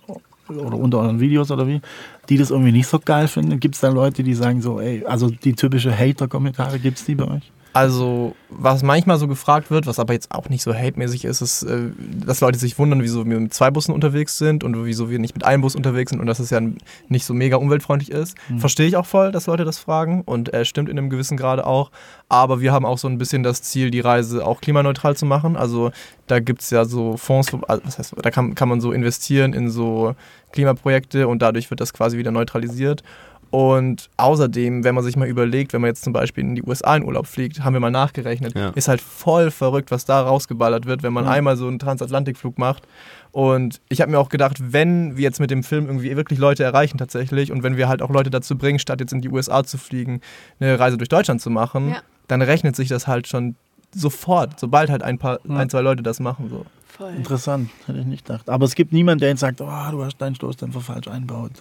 oder unter euren Videos oder wie, die das irgendwie nicht so geil finden? Gibt es da Leute, die sagen so, ey, also die typische Hater-Kommentare, gibt es die bei euch? Also, was manchmal so gefragt wird, was aber jetzt auch nicht so hate-mäßig ist, ist, äh, dass Leute sich wundern, wieso wir mit zwei Bussen unterwegs sind und wieso wir nicht mit einem Bus unterwegs sind und dass es ja nicht so mega umweltfreundlich ist. Mhm. Verstehe ich auch voll, dass Leute das fragen und äh, stimmt in einem gewissen Grade auch. Aber wir haben auch so ein bisschen das Ziel, die Reise auch klimaneutral zu machen. Also, da gibt es ja so Fonds, also, was heißt, da kann, kann man so investieren in so Klimaprojekte und dadurch wird das quasi wieder neutralisiert. Und außerdem, wenn man sich mal überlegt, wenn man jetzt zum Beispiel in die USA in Urlaub fliegt, haben wir mal nachgerechnet, ja. ist halt voll verrückt, was da rausgeballert wird, wenn man ja. einmal so einen Transatlantikflug macht. Und ich habe mir auch gedacht, wenn wir jetzt mit dem Film irgendwie wirklich Leute erreichen tatsächlich und wenn wir halt auch Leute dazu bringen, statt jetzt in die USA zu fliegen, eine Reise durch Deutschland zu machen, ja. dann rechnet sich das halt schon sofort, sobald halt ein paar, ein, zwei Leute das machen. So. Voll. Interessant, hätte ich nicht gedacht. Aber es gibt niemanden, der jetzt sagt, oh, du hast deinen Stoßdämpfer falsch einbaut.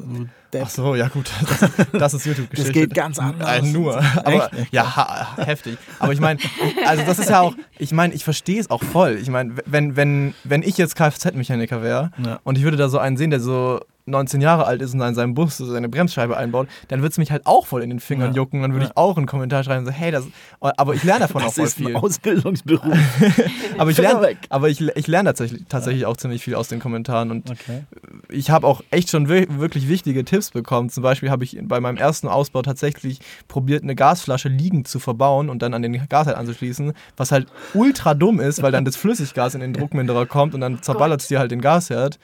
Ach so, ja gut, das, das ist YouTube-Geschichte. Das geht ganz anders. Nein, nur. Aber, ja, heftig. Aber ich meine, also das ist ja auch, ich meine, ich verstehe es auch voll. Ich meine, wenn, wenn, wenn ich jetzt Kfz-Mechaniker wäre ja. und ich würde da so einen sehen, der so 19 Jahre alt ist und in seinem Bus seine Bremsscheibe einbaut, dann wird es mich halt auch voll in den Fingern ja. jucken. Dann würde ja. ich auch einen Kommentar schreiben, so, hey, das, aber ich lerne davon das auch voll ist viel. Ein Ausbildungsberuf. aber ich lerne, aber ich, ich lerne tatsächlich, tatsächlich ja. auch ziemlich viel aus den Kommentaren und okay. ich habe auch echt schon wirklich wichtige Tipps bekommen. Zum Beispiel habe ich bei meinem ersten Ausbau tatsächlich probiert, eine Gasflasche liegend zu verbauen und dann an den Gasherd anzuschließen, was halt ultra dumm ist, weil dann das Flüssiggas in den Druckminderer kommt und dann zerballert es dir halt den Gasherd.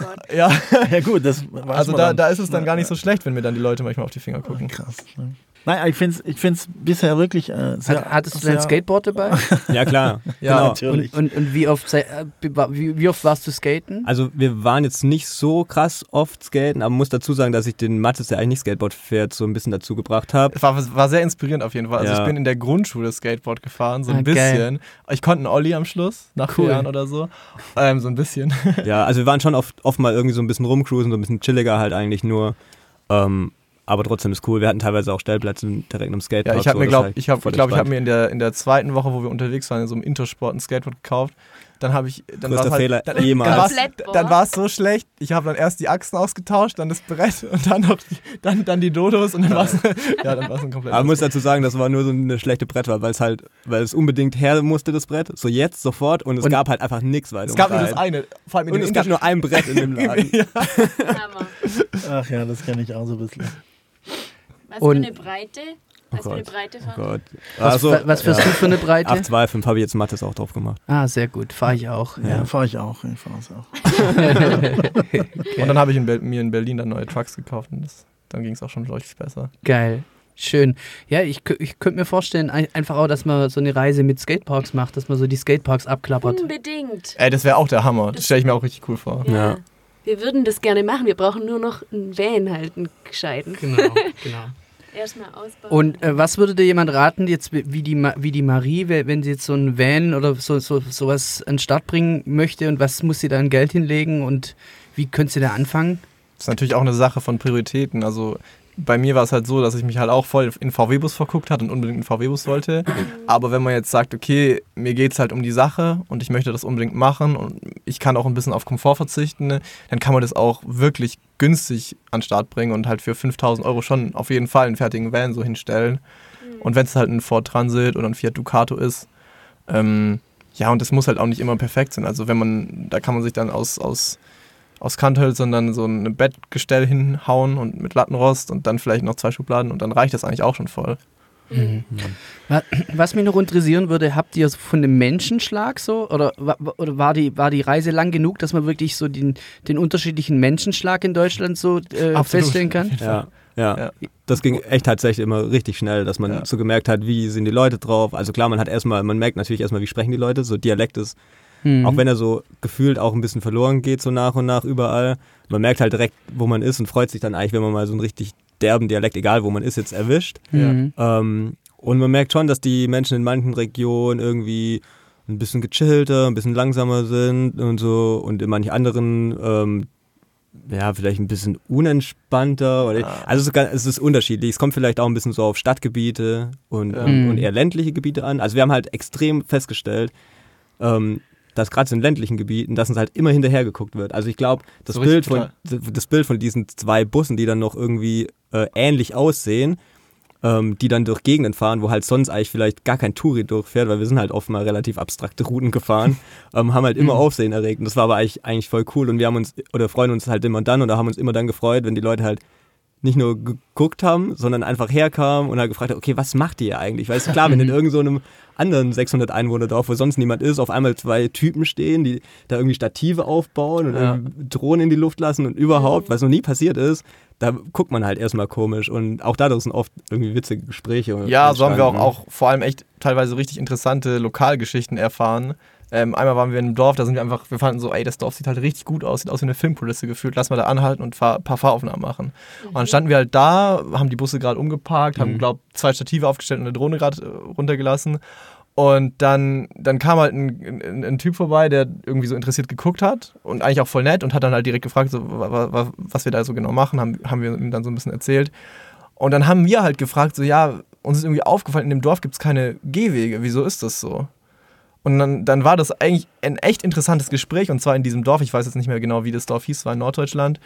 Oh ja. ja gut, das Also da, da ist es dann gar nicht so schlecht, wenn mir dann die Leute manchmal auf die Finger gucken. Krass. Ne? Nein, ich finde es ich find's bisher wirklich äh, sehr, Hattest du dein Skateboard dabei? ja, klar. ja, genau. natürlich. Und, und, und, wie, oft, äh, wie, wie, oft warst du skaten? Also wir waren jetzt nicht so krass oft skaten, aber muss dazu sagen, dass ich den Mattes, der eigentlich nicht Skateboard fährt, so ein bisschen dazu gebracht habe. War, war sehr inspirierend auf jeden Fall. Also ja. ich bin in der Grundschule Skateboard gefahren, so ein ah, bisschen. Geil. Ich konnte einen Olli am Schluss, nach cool. vier Jahren oder so. Ähm, so ein bisschen. ja, also wir waren schon oft, oft mal irgendwie so ein bisschen rumcruisen, so ein bisschen chilliger halt eigentlich nur. Ähm, aber trotzdem ist cool. Wir hatten teilweise auch Stellplätze direkt im Skatepark. Ja, ich habe mir, glaube ich, habe, glaub, ich habe mir in der, in der zweiten Woche, wo wir unterwegs waren, in so einem Intersport ein Skateboard gekauft. Dann habe ich, dann war halt, Fehler dann, jemals. Dann war es so schlecht. Ich habe dann erst die Achsen ausgetauscht, dann das Brett und dann noch die, dann, dann die Dodos und dann war es ja, dann war's ein komplett. Aber man muss dazu sagen, das war nur so eine schlechte Brettwahl, weil es halt, weil es unbedingt her musste das Brett, so jetzt sofort und es und gab halt einfach nichts weiter. Es gab nur das eine, vor allem in und es gab nur ein Brett in dem Laden. ja. Ach ja, das kenne ich auch so ein bisschen. Was und für eine Breite? Was oh für eine Breite fahren? Oh Gott. Was, also, was fährst ja. du für eine Breite? 825 habe ich jetzt Mattes auch drauf gemacht. Ah, sehr gut. Fahre ich auch. Ja, ja. fahre ich auch. Ich fahre es auch. okay. Und dann habe ich in mir in Berlin dann neue Trucks gekauft und das, dann ging es auch schon deutlich besser. Geil. Schön. Ja, ich, ich könnte mir vorstellen, einfach auch, dass man so eine Reise mit Skateparks macht, dass man so die Skateparks abklappert. Unbedingt. Ey, das wäre auch der Hammer. Das stelle ich mir auch richtig cool vor. Ja. ja. Wir würden das gerne machen. Wir brauchen nur noch einen Van halt, einen gescheiten. Genau, genau. Erstmal ausbauen. Und äh, was würde dir jemand raten, jetzt wie die, wie die Marie, wenn sie jetzt so ein Van oder so, so sowas an den Start bringen möchte und was muss sie da an Geld hinlegen und wie könnte sie da anfangen? Das ist natürlich auch eine Sache von Prioritäten. Also bei mir war es halt so, dass ich mich halt auch voll in VW-Bus verguckt hatte und unbedingt einen VW-Bus wollte. Aber wenn man jetzt sagt, okay, mir geht es halt um die Sache und ich möchte das unbedingt machen und ich kann auch ein bisschen auf Komfort verzichten, dann kann man das auch wirklich günstig an den Start bringen und halt für 5000 Euro schon auf jeden Fall einen fertigen Van so hinstellen. Mhm. Und wenn es halt ein Ford Transit oder ein Fiat Ducato ist, ähm, ja, und das muss halt auch nicht immer perfekt sein. Also wenn man, da kann man sich dann aus, aus aus Kanthölzern dann so ein Bettgestell hinhauen und mit Lattenrost und dann vielleicht noch zwei Schubladen und dann reicht das eigentlich auch schon voll. Mhm. Was mich noch interessieren würde, habt ihr von dem Menschenschlag so oder, oder war, die, war die Reise lang genug, dass man wirklich so den, den unterschiedlichen Menschenschlag in Deutschland so äh, feststellen kann? Ja, ja, ja, das ging echt tatsächlich immer richtig schnell, dass man ja. so gemerkt hat, wie sind die Leute drauf. Also klar, man hat erstmal, man merkt natürlich erstmal, wie sprechen die Leute, so Dialekt ist Mhm. Auch wenn er so gefühlt auch ein bisschen verloren geht, so nach und nach überall. Man merkt halt direkt, wo man ist und freut sich dann eigentlich, wenn man mal so einen richtig derben Dialekt, egal wo man ist, jetzt erwischt. Mhm. Ähm, und man merkt schon, dass die Menschen in manchen Regionen irgendwie ein bisschen gechillter, ein bisschen langsamer sind und so und in manchen anderen ähm, ja, vielleicht ein bisschen unentspannter. Oder, ah. Also es ist unterschiedlich. Es kommt vielleicht auch ein bisschen so auf Stadtgebiete und, ja. und, und eher ländliche Gebiete an. Also wir haben halt extrem festgestellt, ähm, dass gerade in ländlichen Gebieten, dass uns halt immer hinterher geguckt wird. Also ich glaube, das, so Bild von, das Bild von diesen zwei Bussen, die dann noch irgendwie äh, ähnlich aussehen, ähm, die dann durch Gegenden fahren, wo halt sonst eigentlich vielleicht gar kein Touri durchfährt, weil wir sind halt oft mal relativ abstrakte Routen gefahren, ähm, haben halt immer mhm. Aufsehen erregt. Und das war aber eigentlich, eigentlich voll cool und wir haben uns, oder freuen uns halt immer dann oder haben uns immer dann gefreut, wenn die Leute halt nicht nur geguckt haben, sondern einfach herkamen und halt gefragt haben, okay, was macht ihr eigentlich? Weil es ist klar, wenn in irgendeinem so anderen 600 Einwohner-Dorf, wo sonst niemand ist, auf einmal zwei Typen stehen, die da irgendwie Stative aufbauen und ja. Drohnen in die Luft lassen und überhaupt, was noch nie passiert ist, da guckt man halt erstmal komisch und auch dadurch sind oft irgendwie witzige Gespräche. Ja, so haben wir auch, auch vor allem echt teilweise richtig interessante Lokalgeschichten erfahren. Ähm, einmal waren wir in einem Dorf, da sind wir einfach, wir fanden so, ey, das Dorf sieht halt richtig gut aus, sieht aus wie eine Filmkulisse gefühlt, lass mal da anhalten und ein paar Fahraufnahmen machen. Mhm. Und dann standen wir halt da, haben die Busse gerade umgeparkt, mhm. haben, glaub, zwei Stative aufgestellt und eine Drohne gerade äh, runtergelassen. Und dann, dann kam halt ein, ein, ein, Typ vorbei, der irgendwie so interessiert geguckt hat und eigentlich auch voll nett und hat dann halt direkt gefragt, so, was wir da so genau machen, haben, haben wir ihm dann so ein bisschen erzählt. Und dann haben wir halt gefragt, so, ja, uns ist irgendwie aufgefallen, in dem Dorf gibt es keine Gehwege, wieso ist das so? Und dann, dann war das eigentlich ein echt interessantes Gespräch und zwar in diesem Dorf, ich weiß jetzt nicht mehr genau, wie das Dorf hieß, war in Norddeutschland.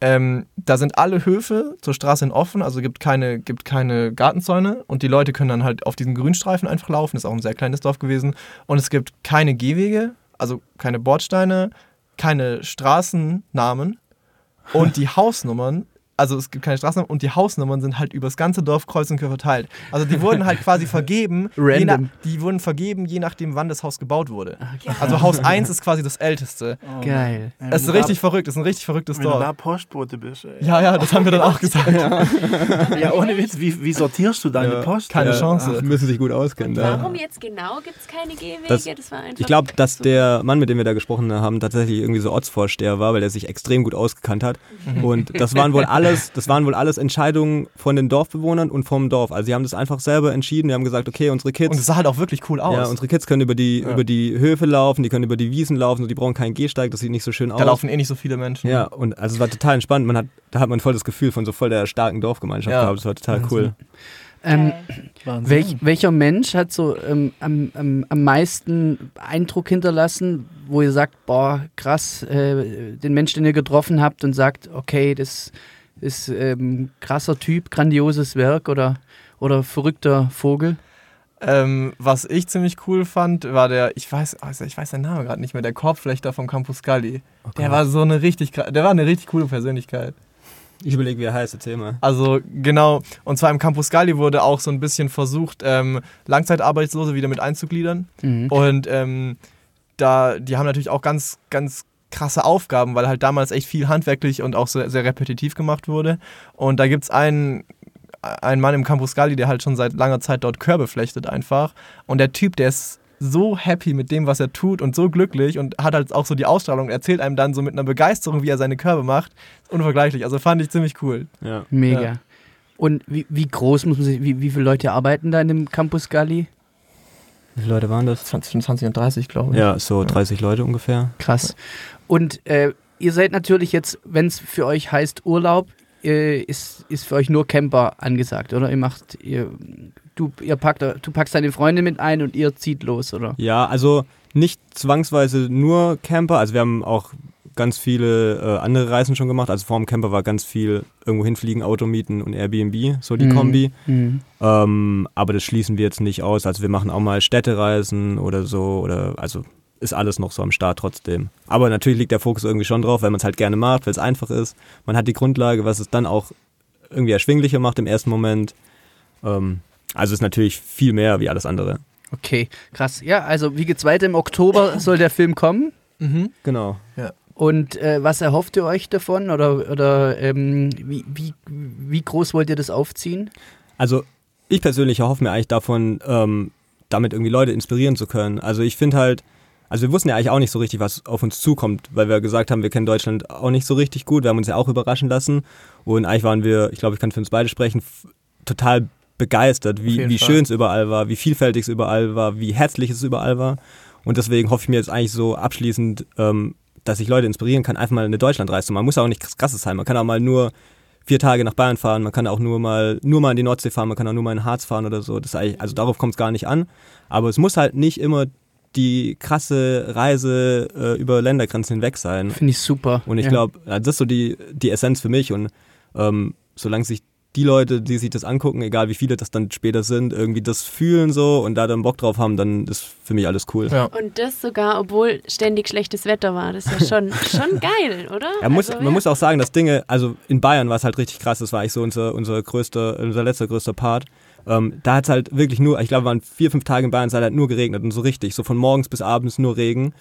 Ähm, da sind alle Höfe zur Straße hin offen, also gibt keine, gibt keine Gartenzäune und die Leute können dann halt auf diesen Grünstreifen einfach laufen. Ist auch ein sehr kleines Dorf gewesen. Und es gibt keine Gehwege, also keine Bordsteine, keine Straßennamen und die Hausnummern also es gibt keine Straßennummern und die Hausnummern sind halt übers ganze Dorf kreuz und quer verteilt. Also die wurden halt quasi vergeben, nach, die wurden vergeben, je nachdem, wann das Haus gebaut wurde. Okay. Also Haus 1 ist quasi das älteste. Oh, Geil. Es ist richtig verrückt, es ist ein richtig verrücktes Dorf. Wenn du da Postbote bist. Ey. Ja, ja, das haben wir dann auch gesagt. ja. ja, ohne Witz, wie, wie sortierst du deine ja, Post? Keine Chance. Ach, müssen sich gut auskennen. Und warum jetzt genau gibt es keine Gehwege? Das, das war einfach ich glaube, dass der Mann, mit dem wir da gesprochen haben, tatsächlich irgendwie so Ortsvorsteher war, weil er sich extrem gut ausgekannt hat. Mhm. Und das waren wohl alles, das waren wohl alles Entscheidungen von den Dorfbewohnern und vom Dorf. Also sie haben das einfach selber entschieden. Die haben gesagt, okay, unsere Kids. Und es sah halt auch wirklich cool aus. Ja, unsere Kids können über die, ja. über die Höfe laufen, die können über die Wiesen laufen, die brauchen keinen Gehsteig, das sieht nicht so schön aus. Da laufen eh nicht so viele Menschen. Ja, und also es war total entspannt. Man hat, da hat man voll das Gefühl von so voll der starken Dorfgemeinschaft ja. gehabt. Das war total cool. Ähm, welch, welcher Mensch hat so ähm, am, am, am meisten Eindruck hinterlassen, wo ihr sagt, boah, krass, äh, den Menschen, den ihr getroffen habt und sagt, okay, das ist ähm, krasser Typ, grandioses Werk oder, oder verrückter Vogel? Ähm, was ich ziemlich cool fand, war der, ich weiß, also ich weiß den Namen gerade nicht mehr, der Korbflechter vom Campus Galli. Okay. Der war so eine richtig, der war eine richtig coole Persönlichkeit. Ich überlege, wie er heißt, erzähl mal. Also genau, und zwar im Campus Galli wurde auch so ein bisschen versucht, ähm, Langzeitarbeitslose wieder mit einzugliedern. Mhm. Und ähm, da, die haben natürlich auch ganz, ganz krasse Aufgaben, weil halt damals echt viel handwerklich und auch sehr, sehr repetitiv gemacht wurde. Und da gibt es einen, einen Mann im Campus Galli, der halt schon seit langer Zeit dort Körbe flechtet einfach. Und der Typ, der ist so happy mit dem, was er tut und so glücklich und hat halt auch so die Ausstrahlung, erzählt einem dann so mit einer Begeisterung, wie er seine Körbe macht. Unvergleichlich. Also fand ich ziemlich cool. Ja. Mega. Ja. Und wie, wie groß muss man sich, wie, wie viele Leute arbeiten da in dem Campus Galli? Wie viele Leute waren das? 20, 20 und 30, glaube ich. Ja, so 30 Leute ungefähr. Krass. Und äh, ihr seid natürlich jetzt, wenn es für euch heißt Urlaub, äh, ist, ist für euch nur Camper angesagt, oder? Ihr macht, ihr, du, ihr packt, du packst deine Freunde mit ein und ihr zieht los, oder? Ja, also nicht zwangsweise nur Camper. Also wir haben auch ganz viele äh, andere Reisen schon gemacht. Also vor dem Camper war ganz viel irgendwo hinfliegen, Auto mieten und Airbnb, so die mhm. Kombi. Mhm. Ähm, aber das schließen wir jetzt nicht aus. Also wir machen auch mal Städtereisen oder so. Oder also ist alles noch so am Start trotzdem. Aber natürlich liegt der Fokus irgendwie schon drauf, weil man es halt gerne macht, weil es einfach ist. Man hat die Grundlage, was es dann auch irgendwie erschwinglicher macht im ersten Moment. Ähm, also ist natürlich viel mehr wie alles andere. Okay, krass. Ja, also wie geht's weiter? Im Oktober soll der Film kommen. Mhm. Genau. Ja. Und äh, was erhofft ihr euch davon? Oder, oder ähm, wie, wie, wie groß wollt ihr das aufziehen? Also ich persönlich erhoffe mir eigentlich davon, ähm, damit irgendwie Leute inspirieren zu können. Also ich finde halt, also wir wussten ja eigentlich auch nicht so richtig, was auf uns zukommt, weil wir gesagt haben, wir kennen Deutschland auch nicht so richtig gut. Wir haben uns ja auch überraschen lassen. Und eigentlich waren wir, ich glaube, ich kann für uns beide sprechen, total begeistert, wie, wie schön es überall war, wie vielfältig es überall war, wie herzlich es überall war. Und deswegen hoffe ich mir jetzt eigentlich so abschließend, ähm, dass ich Leute inspirieren kann, einfach mal eine Deutschlandreise zu machen. Man muss ja auch nicht krasses sein. Man kann auch mal nur vier Tage nach Bayern fahren, man kann auch nur mal, nur mal in die Nordsee fahren, man kann auch nur mal in Harz fahren oder so. Das also darauf kommt es gar nicht an. Aber es muss halt nicht immer die krasse Reise äh, über Ländergrenzen hinweg sein. Finde ich super. Und ich ja. glaube, das ist so die, die Essenz für mich. Und ähm, solange sich die Leute, die sich das angucken, egal wie viele das dann später sind, irgendwie das fühlen so und da dann Bock drauf haben, dann ist für mich alles cool. Ja. Und das sogar, obwohl ständig schlechtes Wetter war. Das ist ja schon, schon geil, oder? Ja, muss, also, man ja. muss auch sagen, dass Dinge, also in Bayern war es halt richtig krass, das war eigentlich so unser, unser größter, unser letzter größter Part. Ähm, da hat es halt wirklich nur, ich glaube, waren vier, fünf Tage in Bayern, es hat halt nur geregnet und so richtig, so von morgens bis abends nur Regen.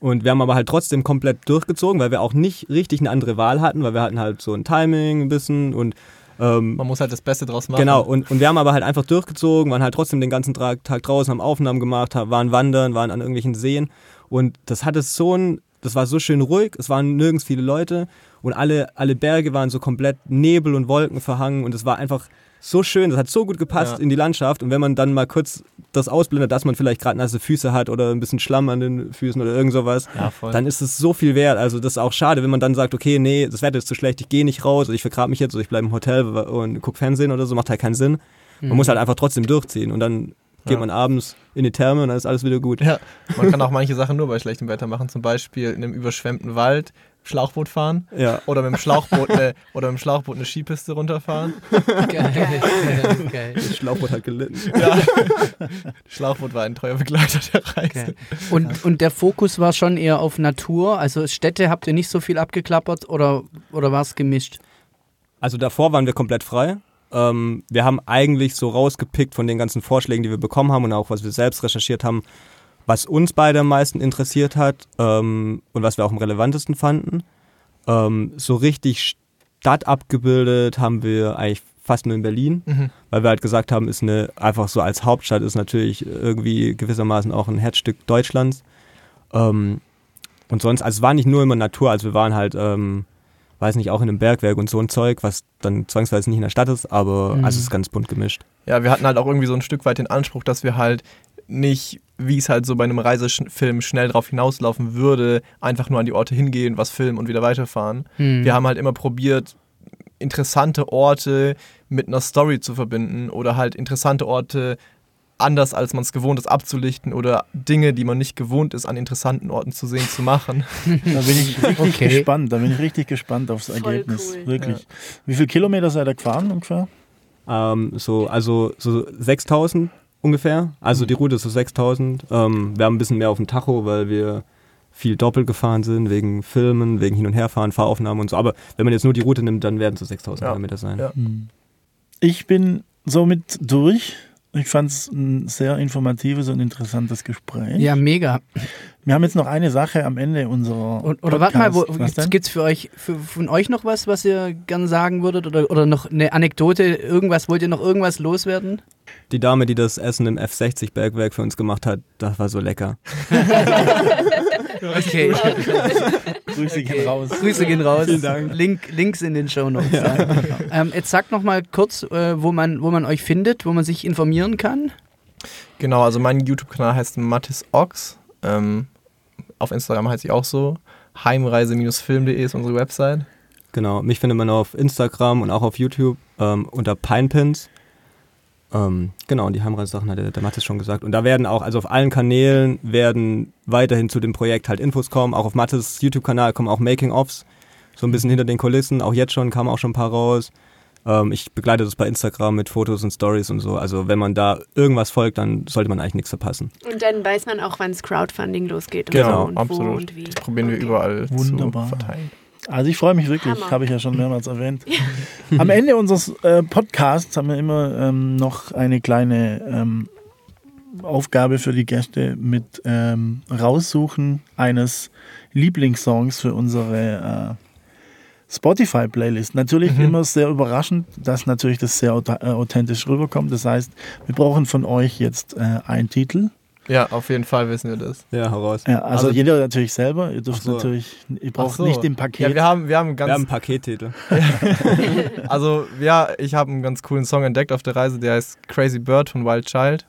Und wir haben aber halt trotzdem komplett durchgezogen, weil wir auch nicht richtig eine andere Wahl hatten, weil wir hatten halt so ein Timing ein bisschen und ähm, Man muss halt das Beste draus machen. Genau, und, und wir haben aber halt einfach durchgezogen, waren halt trotzdem den ganzen Tag, Tag draußen, haben Aufnahmen gemacht, waren wandern, waren an irgendwelchen Seen. Und das hatte so ein, das war so schön ruhig, es waren nirgends viele Leute und alle, alle Berge waren so komplett Nebel und Wolken verhangen und es war einfach so schön, das hat so gut gepasst ja. in die Landschaft. Und wenn man dann mal kurz das ausblendet, dass man vielleicht gerade nasse Füße hat oder ein bisschen Schlamm an den Füßen oder irgend sowas, ja, dann ist es so viel wert. Also das ist auch schade, wenn man dann sagt, okay, nee, das Wetter ist zu schlecht, ich gehe nicht raus, oder ich vergrabe mich jetzt oder ich bleibe im Hotel und gucke Fernsehen oder so, macht halt keinen Sinn. Man mhm. muss halt einfach trotzdem durchziehen und dann geht ja. man abends in die Therme und dann ist alles wieder gut. Ja, man kann auch manche Sachen nur bei schlechtem Wetter machen, zum Beispiel in einem überschwemmten Wald Schlauchboot fahren ja. oder mit dem Schlauchboot eine, oder mit dem Schlauchboot eine Skipiste runterfahren. Geil, geil, Das Schlauchboot hat gelitten. Ja. Das Schlauchboot war ein treuer Begleiter der Reise. Okay. Und, und der Fokus war schon eher auf Natur, also Städte habt ihr nicht so viel abgeklappert oder, oder war es gemischt? Also davor waren wir komplett frei. Ähm, wir haben eigentlich so rausgepickt von den ganzen Vorschlägen, die wir bekommen haben und auch was wir selbst recherchiert haben, was uns beide am meisten interessiert hat ähm, und was wir auch am relevantesten fanden. Ähm, so richtig Stadt abgebildet haben wir eigentlich fast nur in Berlin, mhm. weil wir halt gesagt haben, ist eine einfach so als Hauptstadt ist natürlich irgendwie gewissermaßen auch ein Herzstück Deutschlands. Ähm, und sonst, also es war nicht nur immer Natur, also wir waren halt, ähm, weiß nicht, auch in einem Bergwerk und so ein Zeug, was dann zwangsweise nicht in der Stadt ist, aber mhm. also es ist ganz bunt gemischt. Ja, wir hatten halt auch irgendwie so ein Stück weit den Anspruch, dass wir halt nicht, wie es halt so bei einem Reisefilm schnell drauf hinauslaufen würde, einfach nur an die Orte hingehen, was filmen und wieder weiterfahren. Hm. Wir haben halt immer probiert, interessante Orte mit einer Story zu verbinden oder halt interessante Orte anders als man es gewohnt ist abzulichten oder Dinge, die man nicht gewohnt ist, an interessanten Orten zu sehen, zu machen. da bin ich richtig okay. gespannt, da bin ich richtig gespannt aufs Voll Ergebnis. Cool. Wirklich. Ja. Wie viele Kilometer seid ihr gefahren ungefähr? Ähm, so, also so 6000 ungefähr. Also die Route ist so 6000. Ähm, wir haben ein bisschen mehr auf dem Tacho, weil wir viel doppelt gefahren sind, wegen Filmen, wegen Hin- und Herfahren, Fahraufnahmen und so. Aber wenn man jetzt nur die Route nimmt, dann werden es so 6000 ja. Kilometer sein. Ja. Hm. Ich bin somit durch. Ich fand es ein sehr informatives und interessantes Gespräch. Ja, mega. Wir haben jetzt noch eine Sache am Ende unserer. Und, oder warte mal, gibt es für euch, für, von euch noch was, was ihr gerne sagen würdet? Oder, oder noch eine Anekdote? Irgendwas, wollt ihr noch irgendwas loswerden? Die Dame, die das Essen im F60-Bergwerk für uns gemacht hat, das war so lecker. okay. Grüße gehen raus. Grüße gehen raus. Vielen Dank. Link, Links in den Show Notes. Ja. Ähm, jetzt sagt noch mal kurz, äh, wo, man, wo man euch findet, wo man sich informieren kann. Genau, also mein YouTube-Kanal heißt Mattis Ox. Ähm, auf Instagram heißt ich auch so. Heimreise-film.de ist unsere Website. Genau, mich findet man auf Instagram und auch auf YouTube ähm, unter Pinepins. Ähm, genau, und die Heimreisesachen hat der, der Mathis schon gesagt. Und da werden auch, also auf allen Kanälen werden weiterhin zu dem Projekt halt Infos kommen. Auch auf Mathis YouTube-Kanal kommen auch Making-Offs, so ein bisschen hinter den Kulissen. Auch jetzt schon kamen auch schon ein paar raus. Ähm, ich begleite das bei Instagram mit Fotos und Stories und so. Also wenn man da irgendwas folgt, dann sollte man eigentlich nichts verpassen. Und dann weiß man auch, wann das Crowdfunding losgeht. Genau, und so und absolut. Und wie. Das probieren okay. wir überall Wunderbar. zu verteilen. Also ich freue mich wirklich, habe ich ja schon mehrmals erwähnt. Am Ende unseres äh, Podcasts haben wir immer ähm, noch eine kleine ähm, Aufgabe für die Gäste mit ähm, Raussuchen eines Lieblingssongs für unsere äh, Spotify-Playlist. Natürlich mhm. immer sehr überraschend, dass natürlich das sehr äh, authentisch rüberkommt. Das heißt, wir brauchen von euch jetzt äh, einen Titel ja, auf jeden Fall wissen wir das. Ja, heraus. Ja, also, also, jeder natürlich selber. Ihr dürft so. natürlich, ihr braucht so. nicht den Paket. Ja, wir haben, wir haben ganz. Wir haben einen Pakettitel. also, ja, ich habe einen ganz coolen Song entdeckt auf der Reise, der heißt Crazy Bird von Wild Child.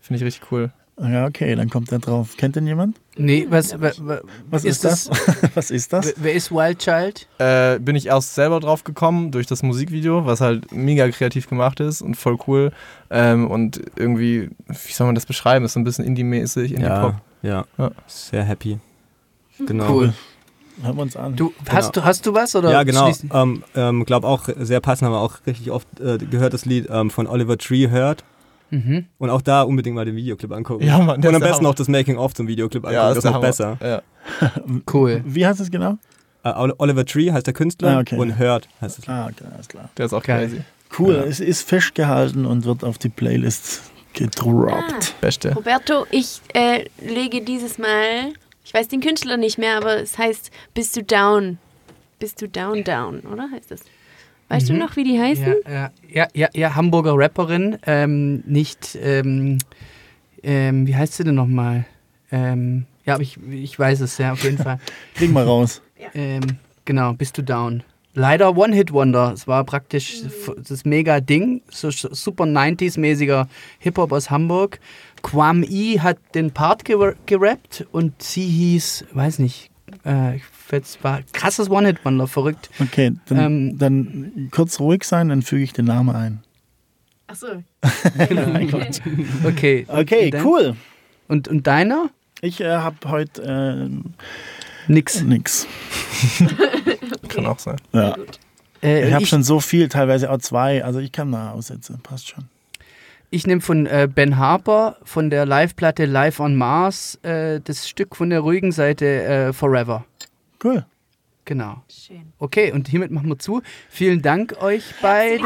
Finde ich richtig cool. Ja, okay, dann kommt er drauf. Kennt den jemand? Nee, was, was, was ist, ist, das? was ist das? Wer ist Wild Child? Äh, bin ich erst selber drauf gekommen durch das Musikvideo, was halt mega kreativ gemacht ist und voll cool. Ähm, und irgendwie, wie soll man das beschreiben? Ist so ein bisschen Indie-mäßig, Indie-Pop. Ja, ja, sehr happy. Genau. Cool. Hören wir uns an. Du, genau. hast, du, hast du was? Oder ja, genau. Ähm, ähm, glaube auch sehr passend, haben wir auch richtig oft äh, gehört, das Lied ähm, von Oliver Tree hört. Mhm. Und auch da unbedingt mal den Videoclip angucken. Ja, Mann, Und am besten auch das Making-of zum Videoclip angucken. Ja, das ist noch besser. Ja. cool. Wie heißt es genau? Uh, Oliver Tree heißt der Künstler ah, okay. und Hört heißt es. Ah, okay, alles klar. Der ist auch Geil. crazy. Cool, ja. es ist festgehalten und wird auf die Playlist gedroppt. Ah, Beste. Roberto, ich äh, lege dieses Mal, ich weiß den Künstler nicht mehr, aber es heißt Bist du down? Bist du down, down, oder heißt das? Weißt mhm. du noch, wie die heißen? Ja, ja, ja, ja Hamburger Rapperin. Ähm, nicht, ähm, ähm, wie heißt sie denn nochmal? Ähm, ja, aber ich, ich weiß es, ja, auf jeden Fall. Krieg mal raus. Ähm, genau, bist du down. Leider One-Hit-Wonder. Es war praktisch das mega Ding. So super 90s-mäßiger Hip-Hop aus Hamburg. Quam E hat den Part gerappt und sie hieß, weiß nicht, äh, jetzt war krasses One-Hit-Wonder, verrückt. Okay, dann, ähm, dann, kurz ruhig sein, dann füge ich den Namen ein. Ach so. okay. Okay, und cool. Und, und deiner? Ich äh, habe heute äh, nix. Nix. okay. Kann auch sein. Ja. Äh, ich habe schon so viel, teilweise auch zwei. Also ich kann da aussetzen, passt schon. Ich nehme von äh, Ben Harper von der Live-Platte Live on Mars äh, das Stück von der ruhigen Seite äh, Forever. Cool. Genau. Schön. Okay, und hiermit machen wir zu. Vielen Dank euch beide.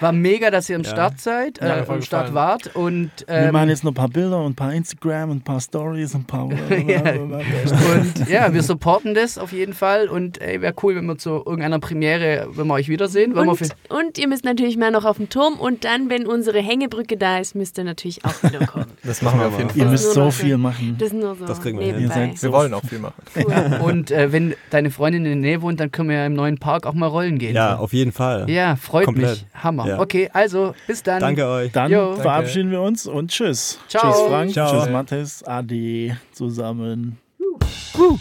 War mega, dass ihr am ja. Start seid, äh, am Start wart. Und, ähm, wir machen jetzt noch ein paar Bilder und ein paar Instagram und ein paar Stories und ein paar. ja. und ja, wir supporten das auf jeden Fall. Und ey, wäre cool, wenn wir zu irgendeiner Premiere, wenn wir euch wiedersehen. Und, und, ihr müsst natürlich mal noch auf den Turm und dann, wenn unsere Hängebrücke da ist, müsst ihr natürlich auch wieder kommen. das machen wir auf jeden Fall. Ihr müsst so viel machen. Das ist nur so. Das kriegen wir hin. Wir wollen auch viel machen. Cool. und äh, wenn deine Freundin in der Nähe wohnt, dann können wir ja im neuen Park auch mal rollen gehen. Ja, auf jeden Fall. Ja, freut Komplett. mich. Hammer. Ja. Okay, also bis dann. Danke euch. Dann Yo. verabschieden wir uns und tschüss. Ciao. Tschüss Frank, Ciao. tschüss Mathis, Ade zusammen. Uh. Uh.